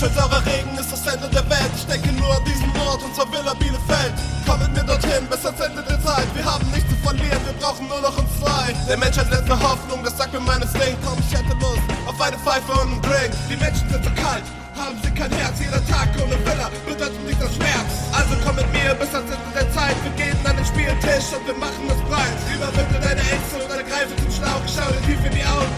Apfelsaurer Regen ist das Ende der Welt. Ich denke nur an diesen Ort, unser Villa Bielefeld. Komm mit mir dorthin, bis ans Ende der Zeit. Wir haben nichts zu verlieren, wir brauchen nur noch uns zwei. Der Mensch hat letzte Hoffnung, das sagt mir mein Instinkt. Komm, ich hätte Lust auf eine Pfeife und einen Drink. Die Menschen sind so kalt, haben sie kein Herz. Jeder Tag ohne Villa bedeutet nicht das Schmerz. Also komm mit mir bis ans Ende der Zeit. Wir gehen an den Spieltisch und wir machen es breit. Überwinde deine Ängste und ergreife zum Schlauch. Schau dir tief in die Augen,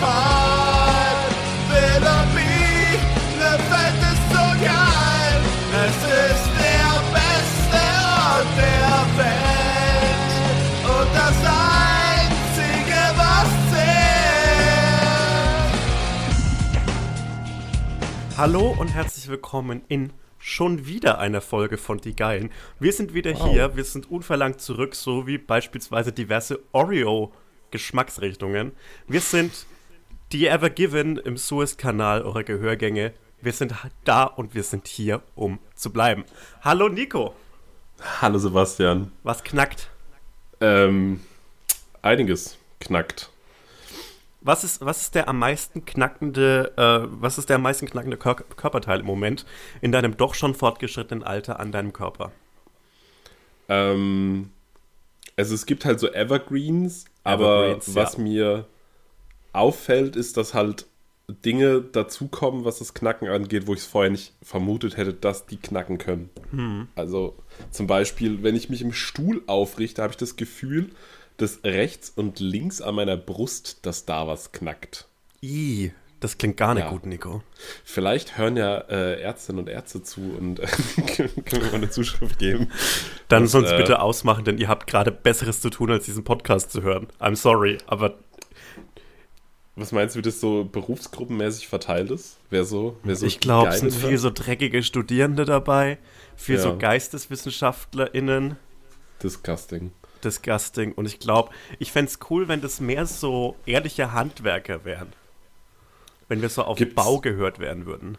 Part. Villa Bielefeld ist so geil. Es ist der beste Ort der Welt. Und das Einzige, was zählt. Hallo und herzlich willkommen in schon wieder einer Folge von Die Geilen. Wir sind wieder hier, wir sind unverlangt zurück, so wie beispielsweise diverse Oreo-Geschmacksrichtungen. Wir sind die Ever Given im Suez-Kanal eurer Gehörgänge. Wir sind da und wir sind hier, um zu bleiben. Hallo Nico, Hallo Sebastian. was knackt? Ähm, einiges knackt. Was ist, was ist der am meisten knackende, äh, was ist der am meisten knackende Kör Körperteil im Moment in deinem doch schon fortgeschrittenen Alter an deinem Körper? Ähm, also es gibt halt so Evergreens, aber Evergreens, was ja. mir auffällt, ist, dass halt Dinge dazukommen, was das Knacken angeht, wo ich es vorher nicht vermutet hätte, dass die knacken können. Hm. Also zum Beispiel, wenn ich mich im Stuhl aufrichte, habe ich das Gefühl, dass rechts und links an meiner Brust, dass da was knackt. Ih, das klingt gar nicht Ja. gut, Nico. Vielleicht hören ja äh, Ärztinnen und Ärzte zu und äh, können wir mal eine Zuschrift geben. Dann Und, sonst äh, bitte ausmachen, denn ihr habt gerade Besseres zu tun, als diesen Podcast zu hören. I'm sorry, aber Was meinst du, wie das so berufsgruppenmäßig verteilt ist? Wer so, wer so ich glaube, es sind viel so dreckige Studierende dabei, viel Ja. so GeisteswissenschaftlerInnen, Disgusting. Disgusting. Und ich glaube, ich fände es cool, wenn das mehr so ehrliche Handwerker wären. Wenn wir so auf Gibt's- Bau gehört werden würden.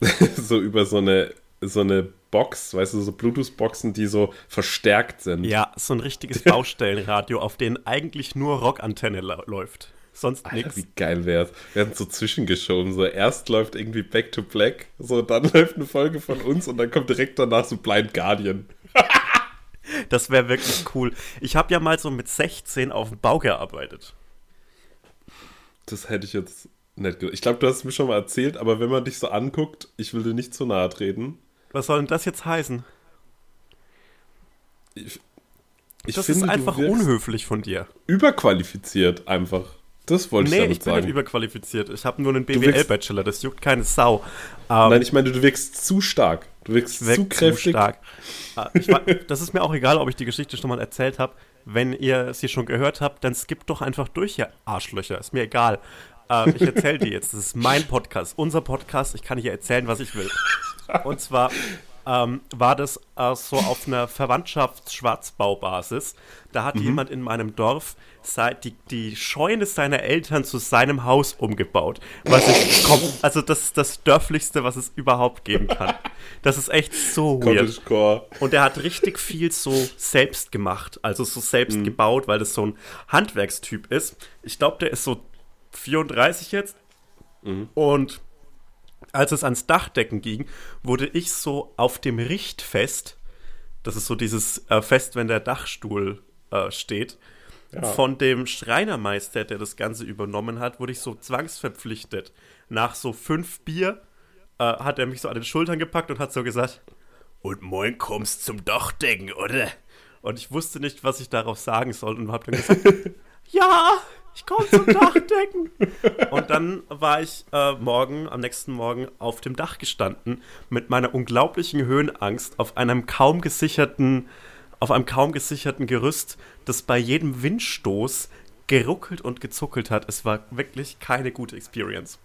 so über so eine, so eine Box, weißt du, so Bluetooth-Boxen, die so verstärkt sind. Ja, so ein richtiges Baustellenradio, auf denen eigentlich nur Rockantenne läuft. Sonst Alter, nichts. wie geil wär's. Wir hatten so zwischengeschoben. So erst läuft irgendwie Back to Black, so dann läuft eine Folge von uns und dann kommt direkt danach so Blind Guardian. Das wäre wirklich cool. Ich habe ja mal so mit 16 auf dem Bau gearbeitet. Das hätte ich jetzt nicht ge- Ich glaube, du hast es mir schon mal erzählt, aber wenn man dich so anguckt, ich will dir nicht zu nahe treten. Was soll denn das jetzt heißen? Ich, ich das finde, ist einfach unhöflich von dir. überqualifiziert einfach. Das wollte Nee, ich ich damit bin sagen. nicht überqualifiziert. Ich habe nur einen BWL-Bachelor, das juckt keine Sau. Ähm, Nein, ich meine, du wirkst zu stark. Du wirkst ich wirk zu kräftig. stark. Äh, ich, wa- das ist mir auch egal, ob ich die Geschichte schon mal erzählt habe. Wenn ihr sie schon gehört habt, dann skippt doch einfach durch, ihr Arschlöcher. Ist mir egal. Äh, ich erzähle die jetzt. Das ist mein Podcast, unser Podcast. Ich kann hier erzählen, was ich will. Und zwar ähm, war das äh, so auf einer Verwandtschafts-Schwarzbaubasis. Da hat jemand in meinem Dorf die, die Scheune seiner Eltern zu seinem Haus umgebaut. Was ich, komm, also das ist das Dörflichste, was es überhaupt geben kann. Das ist echt so weird. Und er hat richtig viel so selbst gemacht, also so selbst Mhm. gebaut, weil das so ein Handwerkstyp ist. Ich glaube, der ist so 34 jetzt. Mhm. Und als es ans Dachdecken ging, wurde ich so auf dem Richtfest, das ist so dieses äh, Fest, wenn der Dachstuhl äh, steht, von dem Schreinermeister, der das Ganze übernommen hat, wurde ich so zwangsverpflichtet. Nach so fünf Bier äh, hat er mich so an den Schultern gepackt und hat so gesagt, und moin kommst zum Dachdecken, oder? Und ich wusste nicht, was ich darauf sagen soll und habe dann gesagt, ja, ich komme zum Dachdecken. und dann war ich äh, morgen, am nächsten Morgen auf dem Dach gestanden mit meiner unglaublichen Höhenangst auf einem kaum gesicherten, auf einem kaum gesicherten Gerüst, das bei jedem Windstoß geruckelt und gezuckelt hat. Es war wirklich keine gute Experience.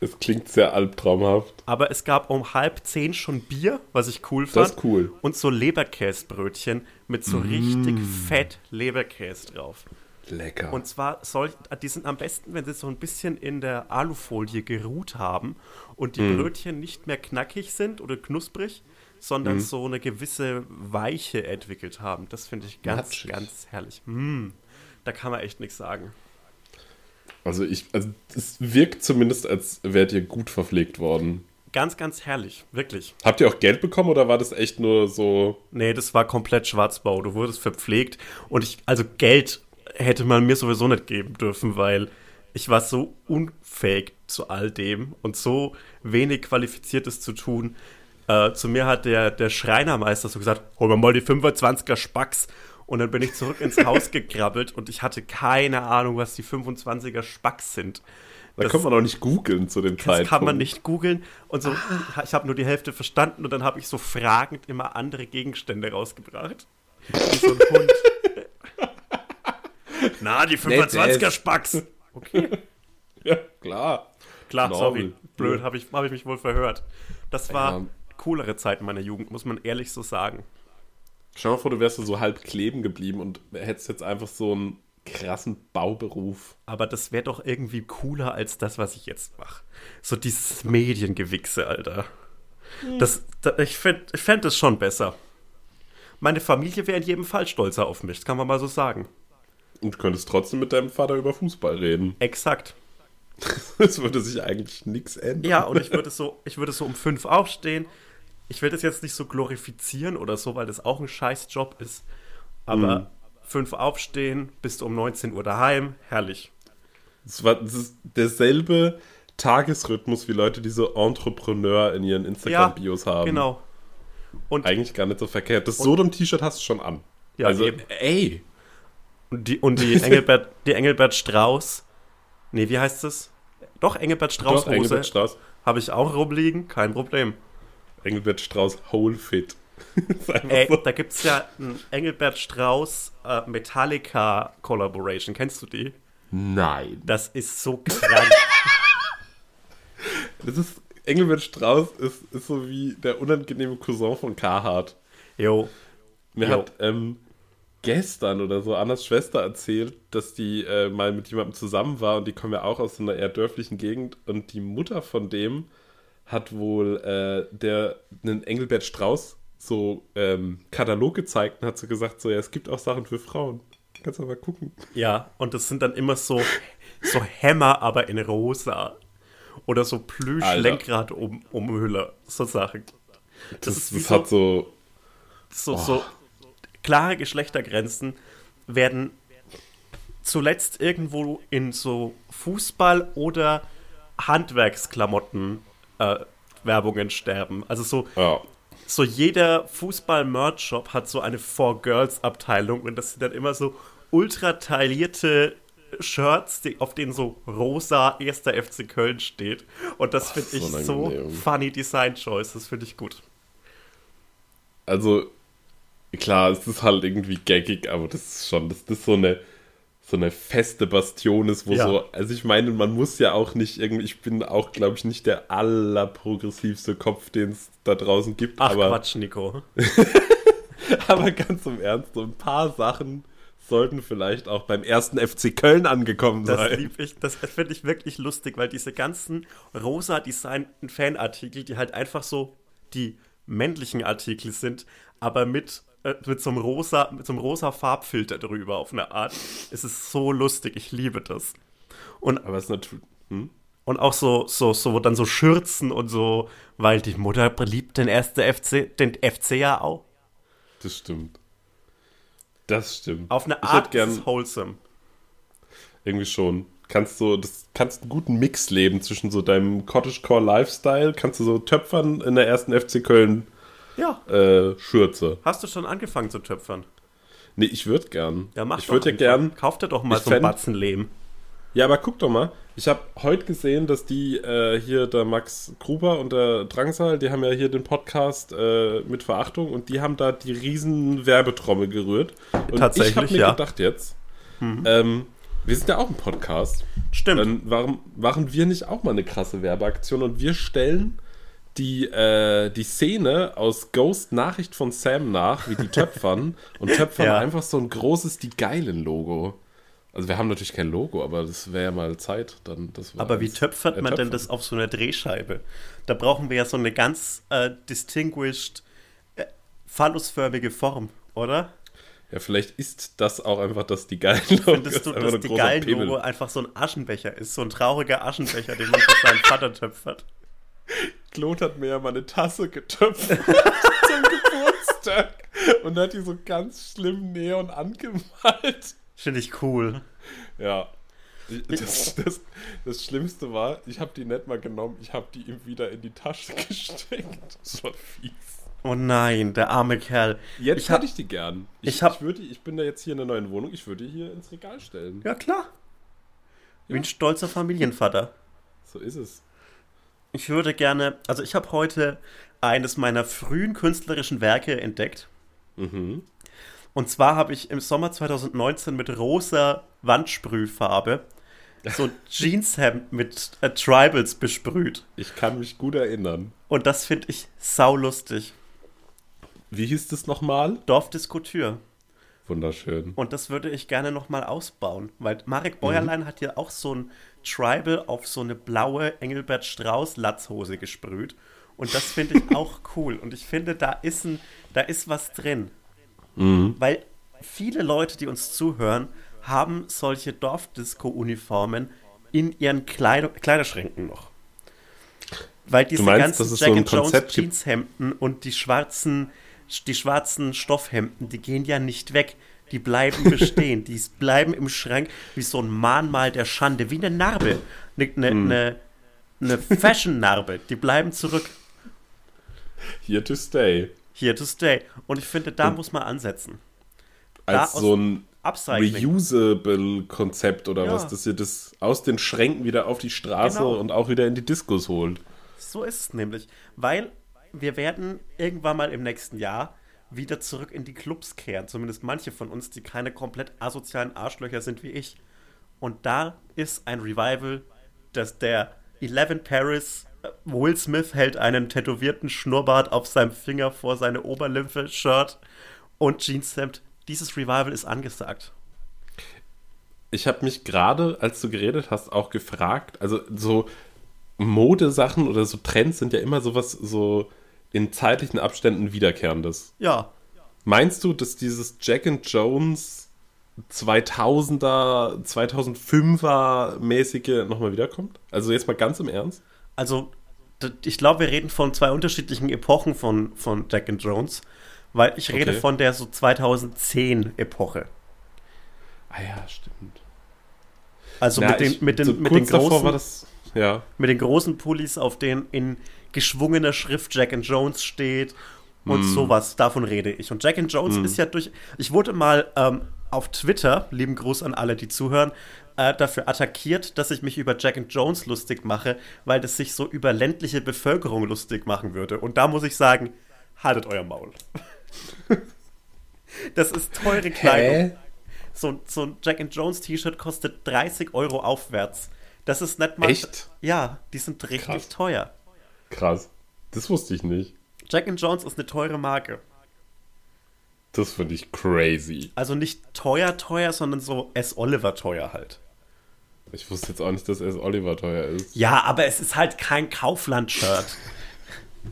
Es klingt sehr albtraumhaft. Aber es gab um halb zehn schon Bier, was ich cool fand. Das ist cool. Und so Leberkäsbrötchen mit so richtig fett Leberkäse drauf. Lecker. Und zwar soll, die sind am besten, wenn sie so ein bisschen in der Alufolie geruht haben und die Brötchen nicht mehr knackig sind oder knusprig, sondern so eine gewisse Weiche entwickelt haben. Das finde ich ganz, Matschig. ganz herrlich. Mm, da kann man echt nichts sagen. Also ich, also es wirkt zumindest, als wärt ihr gut verpflegt worden. Ganz, ganz herrlich, wirklich. Habt ihr auch Geld bekommen oder war das echt nur so? Nee, das war komplett Schwarzbau. Du wurdest verpflegt und ich, also Geld hätte man mir sowieso nicht geben dürfen, weil ich war so unfähig zu all dem und so wenig Qualifiziertes zu tun. Äh, zu mir hat der, der Schreinermeister so gesagt, hol mir mal die 25er Spacks. Und dann bin ich zurück ins Haus gekrabbelt und ich hatte keine Ahnung, was die 25er Spacks sind. Da Das- kommt man auch nicht googeln zu dem Das Zeitpunkt. kann man nicht googeln. Und so, ich habe nur die Hälfte verstanden und dann habe ich so fragend immer andere Gegenstände rausgebracht. Wie so ein Hund. Na, die 25er Nettes. Spacks. Okay, Ja, klar. klar, Normal. sorry. Blöd, habe ich, hab ich mich wohl verhört. Das war Ja. coolere Zeit meiner Jugend, muss man ehrlich so sagen. Stell dir mal vor, du wärst so halb kleben geblieben und hättest jetzt einfach so einen krassen Bauberuf. Aber das wäre doch irgendwie cooler als das, was ich jetzt mache. So dieses Mediengewichse, Alter. Das, da, ich fände ich fänd das schon besser. Meine Familie wäre in jedem Fall stolzer auf mich, das kann man mal so sagen. Und du könntest trotzdem mit deinem Vater über Fußball reden. Exakt. Es würde sich eigentlich nichts ändern. Ja, und ich würde so, ich würde so um fünf aufstehen. Ich will das jetzt nicht so glorifizieren oder so, weil das auch ein scheiß Job ist. Aber fünf aufstehen, bist um 19 Uhr daheim, herrlich. Es war, das ist derselbe Tagesrhythmus wie Leute, die so Entrepreneur in ihren Instagram-Bios haben. Genau. Und Eigentlich gar nicht so verkehrt. Das Sodom-T-Shirt hast du schon an. Ja, also, eben. ey. Und die, und die Engelbert, die Engelbert Strauß, nee, wie heißt es? Doch, Engelbert Strauß Doch, Engelbert Strauß. habe ich auch rumliegen, kein Problem. Engelbert Strauß Whole Fit. Ey, so. da gibt es ja ein Engelbert Strauß äh, Metallica Collaboration. Kennst du die? Nein. Das ist so krank. Das ist, Engelbert Strauß ist, ist so wie der unangenehme Cousin von Carhartt. Jo, Mir Jo. hat ähm, gestern oder so Annas Schwester erzählt, dass die äh, mal mit jemandem zusammen war und die kommen ja auch aus so einer eher dörflichen Gegend und die Mutter von dem hat wohl äh, der einen Engelbert Strauß so ähm, Katalog gezeigt und hat so gesagt, so ja, es gibt auch Sachen für Frauen. Kannst du mal gucken. ja, und das sind dann immer so, so Hämmer, aber in rosa. Oder so. Plüsch-Lenkrad-Umhüller, so Sachen. Das, Das, ist das so, hat so, so, so klare Geschlechtergrenzen werden zuletzt irgendwo in so Fußball- oder Handwerksklamotten äh, Werbungen sterben. Also so, ja. so jeder Fußball-Merch-Shop hat so eine Four-Girls-Abteilung und das sind dann immer so ultra taillierte Shirts, die, auf denen so rosa erster FC Köln steht. Und das finde ich so funny Design Choice. Das finde ich gut. Also, klar, es ist halt irgendwie gaggig, aber das ist schon, dass das so eine, so eine feste Bastion ist, wo Ja. so, also ich meine, man muss ja auch nicht irgendwie, ich bin auch, glaube ich, nicht der allerprogressivste Kopf, den es da draußen gibt, Ach aber, Quatsch, Nico. aber ganz im Ernst, so ein paar Sachen sollten vielleicht auch beim ersten FC Köln angekommen Das sein. lieb ich, das finde ich wirklich lustig, weil diese ganzen rosa designten Fanartikel, die halt einfach so die männlichen Artikel sind, aber mit, äh, mit so einem rosa, mit so einem rosa Farbfilter drüber auf eine Art. Es ist so lustig, ich liebe das. Und, Aber es ist natürlich, hm? und auch so, so, so, dann so Schürzen und so, weil die Mutter liebt den ersten FC, den FC ja auch. das stimmt. Das stimmt. Auf eine Art gern- ist es wholesome. Irgendwie schon. Kannst so, das kannst einen guten Mix leben zwischen so deinem Cottagecore Lifestyle, kannst du so töpfern in der ersten FC Köln Ja. äh, Schürze. Hast du schon angefangen zu töpfern? Nee, ich würde gern. Ja, mach ich doch würde ja gern. Kauf dir doch mal so fänd- Batzen Lehm. Ja, aber guck doch mal. Ich habe heute gesehen, dass die äh, hier, der Max Gruber und der Drangsal, die haben ja hier den Podcast äh, mit Verachtung und die haben da die riesen Werbetrommel gerührt. Und Tatsächlich, ich habe mir ja. Mhm. gedacht jetzt, ähm, wir sind ja auch ein Podcast. Stimmt. Dann warum machen wir nicht auch mal eine krasse Werbeaktion und wir stellen die, äh, die Szene aus Ghost Nachricht von Sam nach, wie die töpfern und töpfern Ja. einfach so ein großes Die Geilen Logo. Also wir haben natürlich kein Logo, aber das wäre ja mal Zeit. Dann, Aber wie töpfert man denn ertöpfern. das auf so einer Drehscheibe? Da brauchen wir ja so eine ganz äh, distinguished phallusförmige Form, oder? Ja, vielleicht ist das auch einfach das die geilen Logo. Findest du, dass die geilen Logo einfach so ein Aschenbecher ist, so ein trauriger Aschenbecher, den man für seinen Vater töpfert? Claude hat mir ja mal eine Tasse getöpft zum Geburtstag und hat die so ganz schlimm Neon angemalt. Finde ich cool. Ja. Das, das, das Schlimmste war, ich habe die nicht mal genommen, ich habe die ihm wieder in die Tasche gesteckt. Das war fies. Oh nein, der arme Kerl. Jetzt ich hab, hätte ich die gern. Ich, ich hab- ich, würde, ich bin da jetzt hier in der neuen Wohnung, ich würde die hier ins Regal stellen. Ja, klar. Wie ein stolzer Familienvater. So ist es. Ich würde gerne, also ich habe heute eines meiner frühen künstlerischen Werke entdeckt. Mhm. Und zwar habe ich im Sommer 2019 mit rosa Wandsprühfarbe so ein Jeanshemd mit äh, Tribals besprüht. Ich kann mich gut erinnern. Und das finde ich saulustig. Wie hieß das nochmal? Dorfdiskotür. Wunderschön. Und das würde ich gerne nochmal ausbauen, weil Marek Bäuerlein hat ja auch so ein Tribal auf so eine blaue Engelbert Strauß Latzhose gesprüht. Und das finde ich auch cool. Und ich finde, da ist, ein, da ist was drin. Weil viele Leute, die uns zuhören, haben solche Dorfdisco-Uniformen in ihren Kleid Kleiderschränken noch. Weil diese meinst, ganzen so Jack and Jones? Jeanshemden und die schwarzen, die schwarzen Stoffhemden, die gehen ja nicht weg. Die bleiben bestehen. die bleiben im Schrank wie so ein Mahnmal der Schande, wie eine Narbe. Eine, eine, Hm. eine, eine Fashion-Narbe. Die bleiben zurück. Here to stay. Here to stay. Und ich finde, da muss man ansetzen. Als Da so ein. Reusable-Konzept oder Ja. was, dass ihr das aus den Schränken wieder auf die Straße Genau. und auch wieder in die Diskos holt. So ist es nämlich. Weil wir werden irgendwann mal im nächsten Jahr wieder zurück in die Clubs kehren. Zumindest manche von uns, die keine komplett asozialen Arschlöcher sind wie ich. Und da ist ein Revival, dass der 11 Paris, äh, Will Smith hält einen tätowierten Schnurrbart auf seinem Finger vor seine Oberlippe-Shirt und Jeanshemd. Dieses Revival ist angesagt. Ich habe mich gerade, als du geredet hast, auch gefragt, also so Modesachen oder so Trends sind ja immer sowas so in zeitlichen Abständen wiederkehrendes. Ja, Meinst du, dass dieses Jack and Jones 2000er, 2005er mäßige nochmal wiederkommt? Also jetzt mal ganz im Ernst? Also, ich glaube, wir reden von zwei unterschiedlichen Epochen von, von Jack and Jones, weil ich rede Okay. von der so 2010-Epoche. Ah ja, stimmt. Also Na, mit den, ich- mit den, so mit, den großen, war das, ja. mit den großen Pullis, auf denen in geschwungener Schrift Jack and Jones steht und Mm. sowas. Davon rede ich. Und Jack and Jones ist ja durch. Ich wurde mal ähm, auf Twitter, lieben Gruß an alle, die zuhören, äh, dafür attackiert, dass ich mich über Jack and Jones lustig mache, weil das sich so über ländliche Bevölkerung lustig machen würde. Und da muss ich sagen, haltet euer Maul. das ist teure Kleidung. So, so ein Jack and Jones T-Shirt kostet 30 Euro aufwärts. Das ist nicht mal. Echt? Ja, die sind richtig Krass. teuer. Krass. Das wusste ich nicht. Jack and Jones ist eine teure Marke. Das finde ich crazy. Also nicht teuer, teuer, sondern so S. Oliver teuer halt. Ich wusste jetzt auch nicht, dass S. Oliver teuer ist. Ja, aber es ist halt kein Kaufland-Shirt.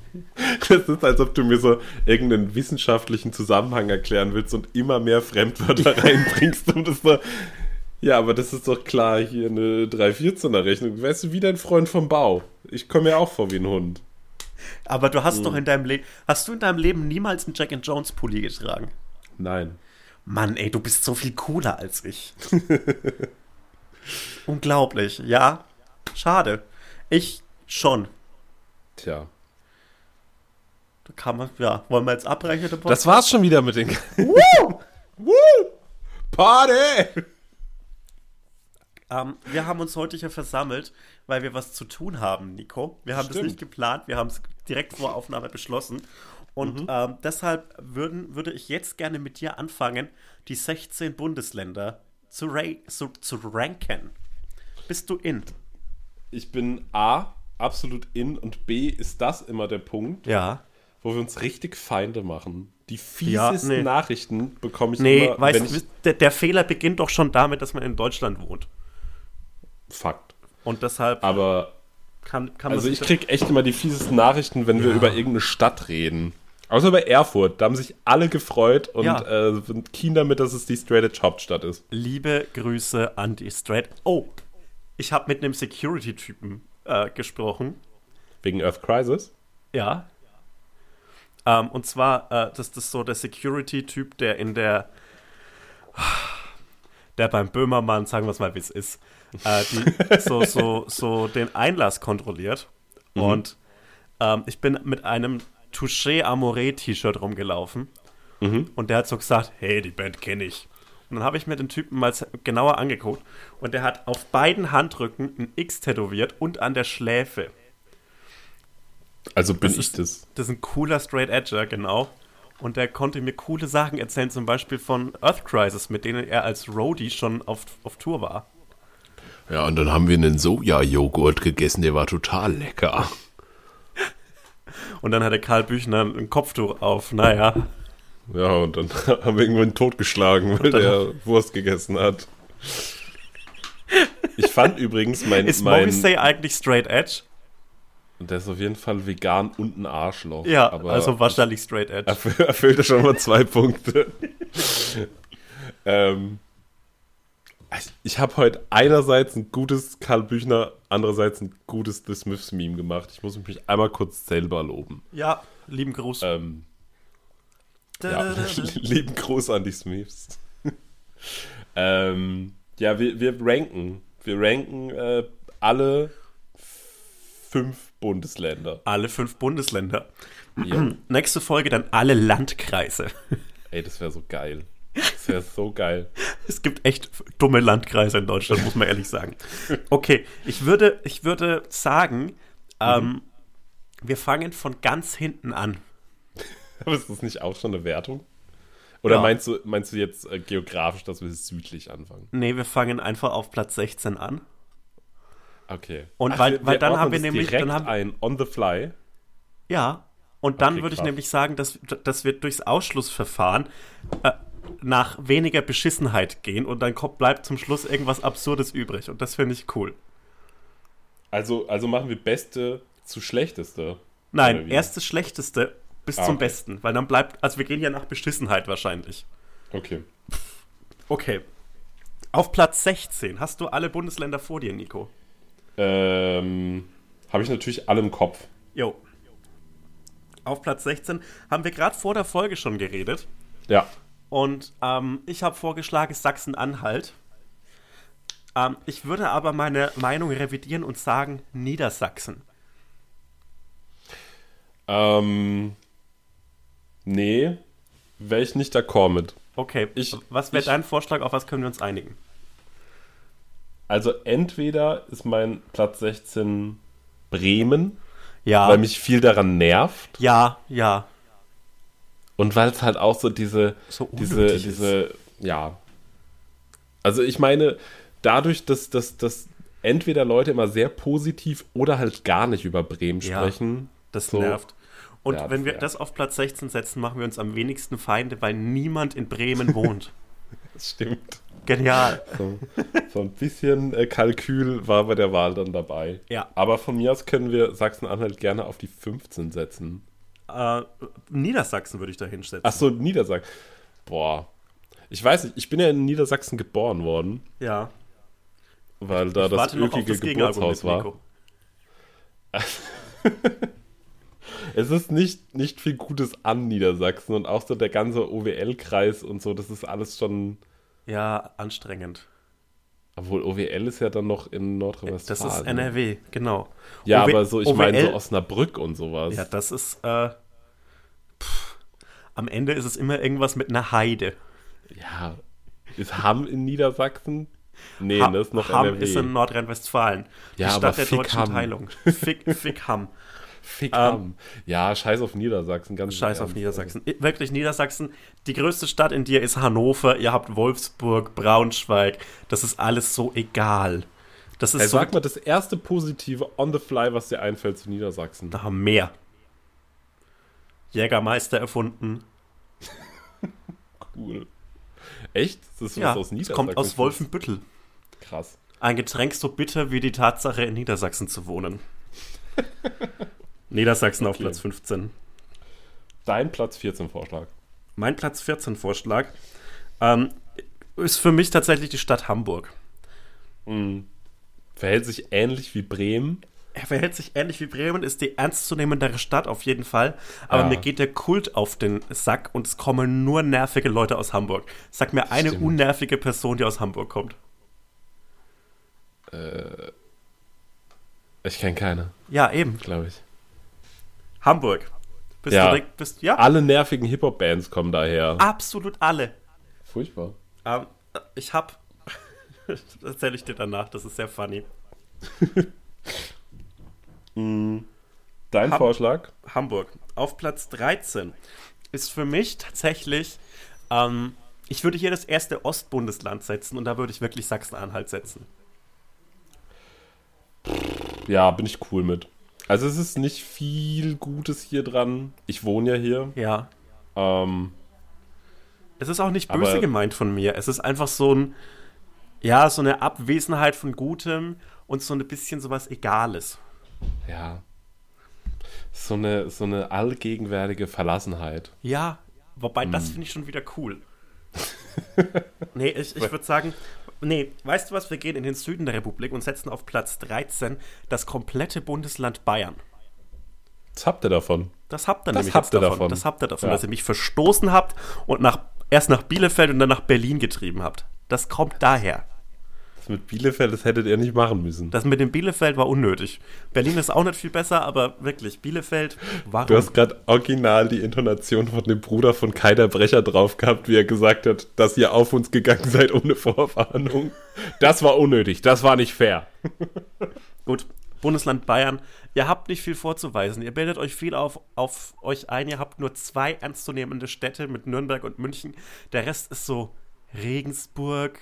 Das ist, als ob du mir so irgendeinen wissenschaftlichen Zusammenhang erklären willst und immer mehr Fremdwörter reinbringst, um das so. Ja, aber das ist doch klar hier eine 314er Rechnung. Weißt du, wie dein Freund vom Bau. Ich komme mir auch vor wie ein Hund. Aber du hast Hm. doch in deinem Leben. Hast du in deinem Leben niemals einen Jack and Jones Pulli getragen? Nein. Mann, ey, du bist so viel cooler als ich. Unglaublich. Ja, schade. Ich schon. Tja. Da kann man, ja, wollen wir jetzt abbrechen? Das war's schon wieder mit den. Woo! Woo! Party! Ähm, wir haben uns heute hier versammelt, weil wir was zu tun haben, Nico. Wir haben das Stimmt. nicht geplant, wir haben es direkt vor Aufnahme beschlossen. Und Mhm. ähm, deshalb würden, würde ich jetzt gerne mit dir anfangen, die 16 Bundesländer zu, ra zu, zu ranken. Bist du in? Ich bin A, absolut in und B, ist das immer der Punkt, Ja. wo wir uns richtig Feinde machen. Die Ja, fiesesten nee. Nachrichten bekomme ich Nee, immer, weißt wenn ich... der, der Fehler beginnt doch schon damit, dass man in Deutschland wohnt. Fakt. Und deshalb Aber, kann, kann also ich krieg echt immer die fiesesten Nachrichten, wenn wir Ja. über irgendeine Stadt reden. Außer bei Erfurt, da haben sich alle gefreut und Ja. äh, sind keen damit, dass es die Straight Edge Hauptstadt ist. Liebe Grüße an die Straight. Oh, ich habe mit einem Security-Typen äh, gesprochen. Wegen Earth Crisis. Ja. Ähm, und zwar, äh, das, das ist so der Security-Typ, der in der, der beim Böhmermann, sagen wir es mal, wie es ist, äh, die, so, so, so den Einlass kontrolliert. Und ähm, ich bin mit einem Touché Amore-T-Shirt rumgelaufen. Und der hat so gesagt, hey, die Band kenne ich. Und dann habe ich mir den Typen mal genauer angeguckt. Und der hat auf beiden Handrücken ein X tätowiert und an der Schläfe. Also bin Das ich ist- das. Das ist ein cooler Straight Edger, genau. Und der konnte mir coole Sachen erzählen, zum Beispiel von Earth Crisis, mit denen er als Roadie schon auf, auf Tour war. Ja, und dann haben wir einen Soja-Joghurt gegessen, der war total lecker. Und dann hatte Karl Büchner ein Kopftuch auf. Naja, Ja, und dann haben wir irgendwann totgeschlagen, weil der Wurst gegessen hat. Ich fand übrigens mein. ist mein Morrissey eigentlich Straight Edge? der ist auf jeden Fall vegan und ein Arschloch. Ja, aber also wahrscheinlich Straight Edge. erf- erfüllt er schon mal zwei Punkte. ähm, ich- ich habe heute einerseits ein gutes Karl Büchner, andererseits ein gutes The Smiths Meme gemacht. Ich muss mich einmal kurz selber loben. Ja, lieben Gruß. Ähm, ja, lieben Gruß an die Smiths. ähm, ja, wir, wir ranken. Wir ranken äh, alle fünf Bundesländer. Alle fünf Bundesländer. Ja. Nächste Folge dann alle Landkreise. Ey, das wäre so geil. Das wäre so geil. Es gibt echt dumme Landkreise in Deutschland, muss man ehrlich sagen. Okay, ich würde, ich würde sagen, ähm, wir fangen von ganz hinten an. Aber ist das nicht auch schon eine Wertung? Oder Ja. meinst, du, meinst du jetzt äh, geografisch, dass wir südlich anfangen? Nee, wir fangen einfach auf Platz 16 an. Okay. Und weil- weil dann haben wir nämlich- direkt dann haben- ein on the fly. Ja. Und dann Okay, würde ich nämlich sagen, dass, dass wir durchs Ausschlussverfahren äh, nach weniger Beschissenheit gehen und dann kommt, bleibt zum Schluss irgendwas Absurdes übrig. Und das finde ich cool. Also, also machen wir beste zu schlechteste. Nein, erstes Schlechteste bis Ah, zum okay. Besten. Weil dann bleibt, also wir gehen ja nach Beschissenheit wahrscheinlich. Okay. Okay. Auf Platz 16 hast du alle Bundesländer vor dir, Nico. Ähm, Habe ich natürlich alle im Kopf. Jo. Auf Platz 16 haben wir gerade vor der Folge schon geredet. Ja. Und ähm, ich habe vorgeschlagen Sachsen-Anhalt. Ähm, ich würde aber meine Meinung revidieren und sagen Niedersachsen. Ähm, nee, wäre ich nicht d'accord mit. Okay, Ich- was wäre dein Vorschlag, auf was können wir uns einigen? Also entweder ist mein Platz 16 Bremen, Ja, weil mich viel daran nervt ja, ja. Und weil es halt auch so diese, So diese, diese, ja. Also ich meine, dadurch, dass, dass, dass entweder Leute immer sehr positiv oder halt gar nicht über Bremen Ja. sprechen. Das so, nervt. Und Ja, wenn wir das auf Platz 16 setzen, machen wir uns am wenigsten Feinde, weil niemand in Bremen wohnt. Das stimmt. Genial. So, so ein bisschen äh, Kalkül war bei der Wahl dann dabei. Ja. Aber von mir aus können wir Sachsen-Anhalt gerne auf die 15 setzen. Äh, Niedersachsen würde ich da hinsetzen. Ach so, Niedersachsen. Boah. Ich weiß nicht, ich bin ja in Niedersachsen geboren worden, Ja. weil da ich das ökige das Geburtshaus war. Es ist nicht, nicht viel Gutes an Niedersachsen und auch so der ganze OWL-Kreis und so, das ist alles schon. Ja, anstrengend. Obwohl OWL ist ja dann noch in Das Nordrhein-Westfalen. ist NRW, genau. Ja, OW aber so, ich meine so Osnabrück und sowas. Ja, das ist, äh, pff, am Ende ist es immer irgendwas mit einer Heide. Ja. Ist Hamm in Niedersachsen? Nee, Hamm, das ist noch Hamm NRW. ist in Nordrhein-Westfalen. Die Ja, Stadt aber der fick deutschen Hamm. Teilung. Fick, fick Hamm. Fick Hamm. Ja, scheiß auf Niedersachsen, ganz Ähm, Scheiß auf. Niedersachsen. I- Wirklich, Niedersachsen, die größte Stadt in dir ist Hannover, ihr habt Wolfsburg, Braunschweig. Das ist alles so egal. Das ist Ey, so. sag mal, das erste Positive on the fly, was dir einfällt zu Niedersachsen. Da haben mehr. Jägermeister erfunden. Cool. Echt? Das ist Ja, was aus es Niedersachsen? kommt aus Wolfenbüttel. Krass. Ein Getränk so bitter wie die Tatsache, in Niedersachsen zu wohnen. Niedersachsen auf Okay. Platz 15. Dein Platz 14 Vorschlag. Mein Platz 14 Vorschlag ähm, ist für mich tatsächlich die Stadt Hamburg. Verhält sich ähnlich wie Bremen. Er verhält sich ähnlich wie Bremen, ist die ernstzunehmendere Stadt auf jeden Fall. Aber Ja. mir geht der Kult auf den Sack und es kommen nur nervige Leute aus Hamburg. Sag mir eine Stimmt. unnervige Person, die aus Hamburg kommt. Ich kenne keine, Ja, eben. glaube ich. Hamburg. Bist Ja. direkt, bist, ja? Alle nervigen Hip-Hop-Bands kommen daher. Absolut alle. Furchtbar. Ähm, ich hab. das erzähle ich dir danach, das ist sehr funny. Dein Ham- Vorschlag? Hamburg. Auf Platz 13 ist für mich tatsächlich. Ähm, ich würde hier das erste Ostbundesland setzen und da würde ich wirklich Sachsen-Anhalt setzen. Ja, bin ich cool mit. Also es ist nicht viel Gutes hier dran. Ich wohne ja hier. Ja. Ähm, Es ist auch nicht böse Aber- gemeint von mir. Es ist einfach so ein. Ja, so eine Abwesenheit von Gutem und so ein bisschen sowas Egales. ja. So eine, so eine allgegenwärtige Verlassenheit. Ja, wobei Hm. das finde ich schon wieder cool. nee, ich, ich würde sagen, nee, weißt du was, wir gehen in den Süden der Republik und setzen auf Platz 13 das komplette Bundesland Bayern. Was habt ihr davon? Das habt ihr Das nämlich habt ihr davon. davon. Das habt ihr davon, Ja. dass ihr mich verstoßen habt und nach, erst nach Bielefeld und dann nach Berlin getrieben habt. Das kommt daher. Das mit Bielefeld, das hättet ihr nicht machen müssen. Das mit dem Bielefeld war unnötig. Berlin ist auch nicht viel besser, aber wirklich, Bielefeld, warum? Du hast gerade original die Intonation von dem Bruder von Kaider Brecher drauf gehabt, wie er gesagt hat, dass ihr auf uns gegangen seid ohne Vorwarnung. Das war unnötig, das war nicht fair. Gut, Bundesland Bayern, ihr habt nicht viel vorzuweisen. Ihr bildet euch viel auf, auf euch ein. Ihr habt nur zwei ernstzunehmende Städte mit Nürnberg und München. Der Rest ist so Regensburg,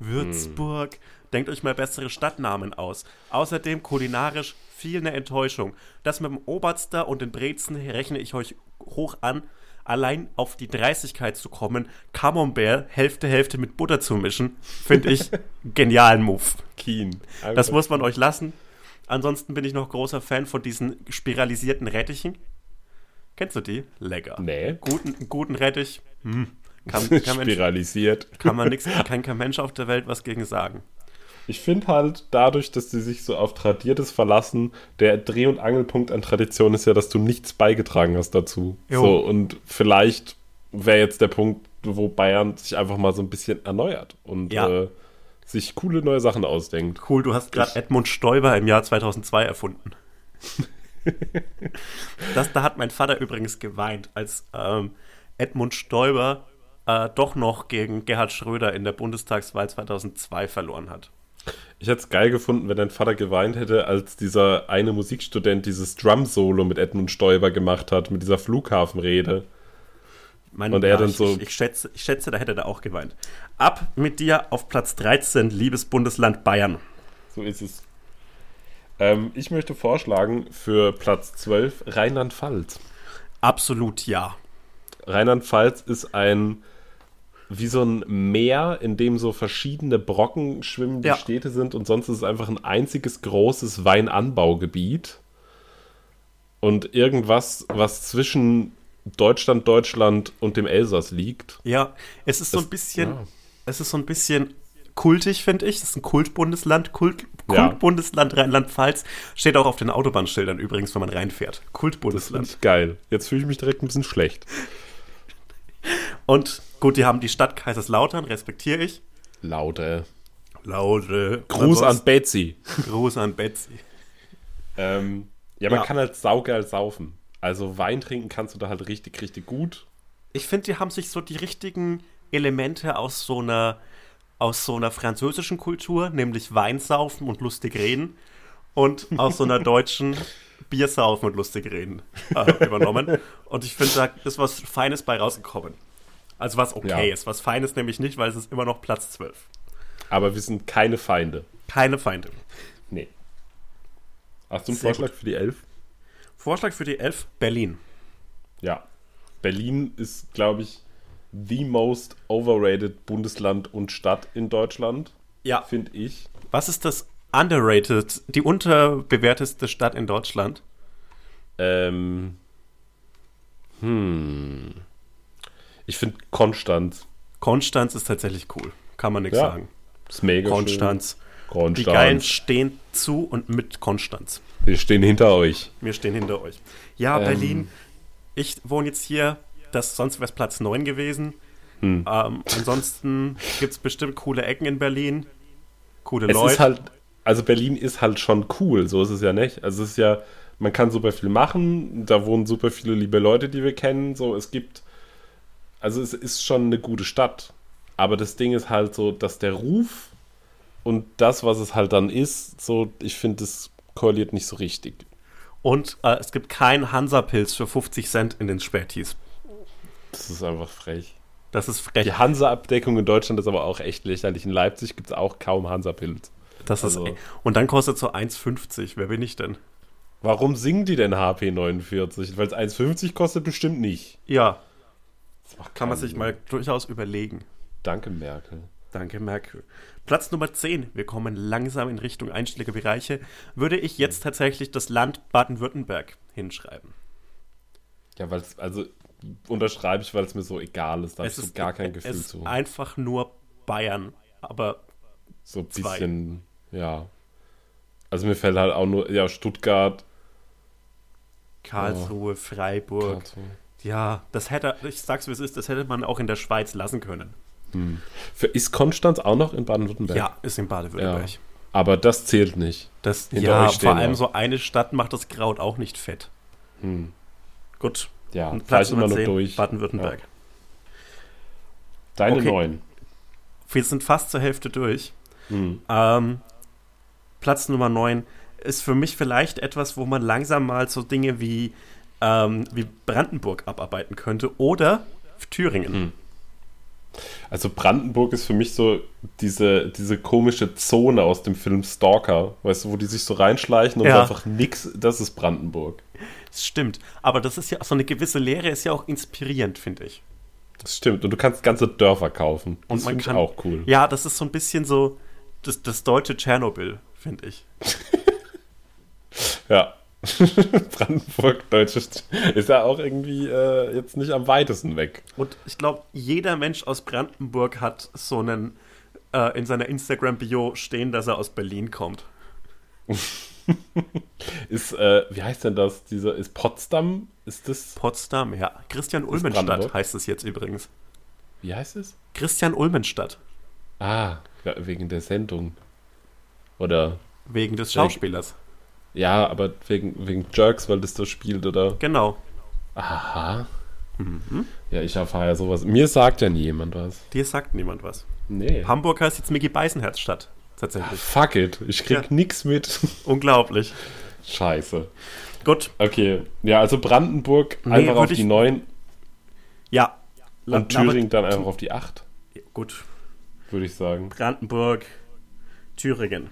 Würzburg. Denkt euch mal bessere Stadtnamen aus. Außerdem kulinarisch viel eine Enttäuschung. Das mit dem Oberster und den Brezen rechne ich euch hoch an. Allein auf die Dreistigkeit zu kommen, Camembert Hälfte Hälfte mit Butter zu mischen, finde ich genialen Move. Keen. Das muss man euch lassen. Ansonsten bin ich noch großer Fan von diesen spiralisierten Rettichen. Kennst du die? Lecker. Nee. Guten, guten Rettich. Hm. Kann, kann, Mensch, Spiralisiert. kann man nichts, kann kein Mensch auf der Welt was gegen sagen. Ich finde halt, dadurch, dass sie sich so auf Tradiertes verlassen, der Dreh- und Angelpunkt an Tradition ist ja, dass du nichts beigetragen hast dazu. Jo. So, und vielleicht wäre jetzt der Punkt, wo Bayern sich einfach mal so ein bisschen erneuert und Ja. äh, sich coole neue Sachen ausdenkt. Cool, du hast gerade Edmund Stoiber im Jahr 2002 erfunden. das, da hat mein Vater übrigens geweint, als ähm, Edmund Stoiber äh, doch noch gegen Gerhard Schröder in der Bundestagswahl 2002 verloren hat. Ich hätte es geil gefunden, wenn dein Vater geweint hätte, als dieser eine Musikstudent dieses Drum-Solo mit Edmund Stoiber gemacht hat, mit dieser Flughafenrede. Mein, Und er dann ich, so- Ich, ich, schätze, ich schätze, da hätte er auch geweint. Ab mit dir auf Platz 13, liebes Bundesland Bayern. So ist es. Ähm, ich möchte vorschlagen für Platz 12 Rheinland-Pfalz. Absolut ja. Rheinland-Pfalz ist ein wie so ein Meer, in dem so verschiedene Brocken schwimmen, die Ja. Städte sind und sonst ist es einfach ein einziges großes Weinanbaugebiet. Und irgendwas, was zwischen Deutschland, Deutschland und dem Elsass liegt. Ja, es ist so Das- ein bisschen, ja. es ist so ein bisschen kultig, finde ich. Es ist ein Kultbundesland, Kult, Ja. Kultbundesland Rheinland-Pfalz. Steht auch auf den Autobahnschildern übrigens, wenn man reinfährt. Das Kultbundesland. ich geil. Jetzt fühle ich mich direkt ein bisschen schlecht. Und gut, die haben die Stadt Kaiserslautern, respektiere ich. Laute. Laute. Gruß an Betsy. Gruß an Betsy. Ähm, ja, man Ja. kann halt saugeil saufen. Also Wein trinken kannst du da halt richtig, richtig gut. Ich finde, die haben sich so die richtigen Elemente aus so einer aus so einer französischen Kultur, nämlich Weinsaufen und lustig reden, und aus so einer deutschen Biersaufen und lustig reden äh, übernommen. Und ich finde, da ist was Feines bei rausgekommen. Also was okay Ja. ist. Was Feines nämlich nicht, weil es ist immer noch Platz 12. Aber wir sind keine Feinde. Keine Feinde. Nee. Hast du einen Sehr Vorschlag für die Elf? Vorschlag für die Elf, Berlin. Ja. Berlin ist, glaube ich, the most overrated Bundesland und Stadt in Deutschland, Ja. finde ich. Was ist das underrated, die unterbewerteste Stadt in Deutschland? Ähm, Ich finde Konstanz. Konstanz ist tatsächlich cool. Kann man nichts Ja, sagen. Ist mega Konstanz. schön. Die Geilen Konstanz. stehen zu und mit Konstanz. Wir stehen hinter euch. Wir stehen hinter euch. Ja, Ähm. Berlin. Ich wohne jetzt hier. Das sonst wäre es Platz 9 gewesen. Hm. Ähm, ansonsten gibt es bestimmt coole Ecken in Berlin. Coole Es Leute. ist halt, also Berlin ist halt schon cool, so ist es ja nicht. Also es ist ja, man kann super viel machen, da wohnen super viele liebe Leute, die wir kennen, so, es gibt, also es ist schon eine gute Stadt. Aber das Ding ist halt so, dass der Ruf und das, was es halt dann ist, so, ich finde, das korreliert nicht so richtig. und äh, es gibt keinen Hansa-Pilz für 50 Cent in den Spätis. Das ist einfach frech. Das ist frech. Die Hansa-Abdeckung in Deutschland ist aber auch echt lächerlich. In Leipzig gibt es auch kaum Hansa-Pilz. Das Also- ist, und dann kostet so 1,50. Wer bin ich denn? Warum singen die denn HP 49? Weil es 1,50 kostet, bestimmt nicht. Ja, kann man sich Sinn. mal durchaus überlegen. Danke, Merkel. Danke, Merkel. Platz Nummer 10. Wir kommen langsam in Richtung einschläge Bereiche. Würde ich jetzt tatsächlich das Land Baden-Württemberg hinschreiben. Ja, weil es, also unterschreibe ich, weil es mir so egal ist. Da Es so ist, gar kein es Gefühl ist zu. einfach nur Bayern. Aber So ein zwei. bisschen, ja. Also mir fällt halt auch nur, ja, Stuttgart. Karlsruhe, Freiburg. Karlsruhe. Ja, das hätte, ich sag's wie es ist, das hätte man auch in der Schweiz lassen können. Für, ist Konstanz auch noch in Baden-Württemberg? Ja, ist in Baden-Württemberg. Ja. Aber das zählt nicht. Das, ja, vor allem so eine Stadt macht das Kraut auch nicht fett. Gut. Ja, Platz immer 10, durch. Baden-Württemberg. Ja. Deine Okay. neun. Wir sind fast zur Hälfte durch. Hm. Ähm, Platz Nummer 9 ist für mich vielleicht etwas, wo man langsam mal so Dinge wie, ähm, wie Brandenburg abarbeiten könnte oder Thüringen. Hm. Also Brandenburg ist für mich so diese, diese komische Zone aus dem Film Stalker, weißt du, wo die sich so reinschleichen und Ja. einfach nix, das ist Brandenburg. Das stimmt. Aber das ist ja so eine gewisse Lehre, ist ja auch inspirierend, finde ich. Das stimmt. Und du kannst ganze Dörfer kaufen. Das Und man finde ich auch cool. Ja, das ist so ein bisschen so das, das deutsche Tschernobyl, finde ich. Ja. Brandenburg, deutsches, ist ja auch irgendwie äh, jetzt nicht am weitesten weg. Und ich glaube, jeder Mensch aus Brandenburg hat so einen äh, in seiner Instagram-Bio stehen, dass er aus Berlin kommt. Ist, äh, wie heißt denn das? Dieser, ist Potsdam? Ist das, Potsdam, ja. Christian Ulmenstadt heißt es jetzt übrigens. wie heißt es? Christian Ulmenstadt, Ah, wegen der Sendung. Oder, wegen des Schauspielers. Ja, aber wegen, wegen Jerks, weil das da spielt, oder? Genau. Aha. Ja, ich erfahre ja sowas. Mir sagt ja nie jemand was. Dir sagt niemand was. Nee. Hamburg heißt jetzt Mickey Beisenherz-Stadt. Tatsächlich. Fuck it. Ich krieg Ja. nix mit. Unglaublich. Scheiße. Gut. Okay. Ja, also Brandenburg Nee, einfach auf die ich- 9 Ja. Und Thüringen dann einfach auf die 8, Gut. würde ich sagen. Brandenburg, Thüringen.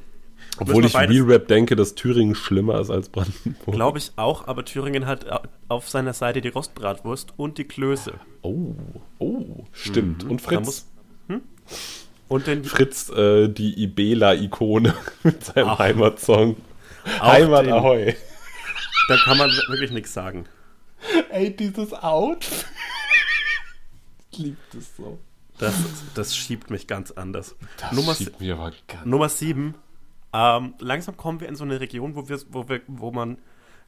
Obwohl ich Real Rap denke, dass Thüringen schlimmer ist als Brandenburg. Glaube ich auch, aber Thüringen hat äh, auf seiner Seite die Rostbratwurst und die Klöße. Oh, oh, stimmt. Und Da Fritz. muss- Und den Fritz, äh, die Ibela-Ikone mit seinem Ach. Heimatsong. Auch Heimat den- Ahoi. da kann man wirklich nichts sagen. Ey, dieses Outfit. ich lieb das so. Das, das schiebt mich ganz anders. Das Nummer, schiebt mir aber ganz... Nummer sieben. Ähm, langsam kommen wir in so eine Region, wo, wir, wo, wir, wo man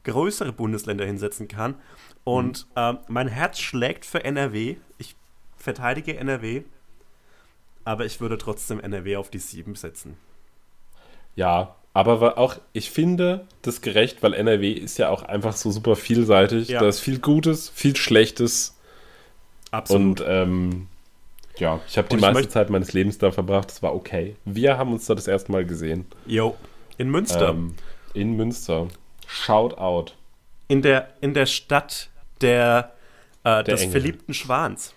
größere Bundesländer hinsetzen kann. Und ähm, mein Herz schlägt für NRW. Ich verteidige NRW. Aber ich würde trotzdem NRW auf die sieben setzen. Ja, aber auch, ich finde das gerecht, weil NRW ist ja auch einfach so super vielseitig. Ja. Da ist viel Gutes, viel Schlechtes. Absolut. Und ähm, ja, ich habe die ich meiste Zeit meines Lebens da verbracht. Das war okay. Wir haben uns da das erste Mal gesehen. Jo. In Münster. Ähm, in Münster. Shout out. in, der, in der Stadt der, äh, des Engel. verliebten Schwans.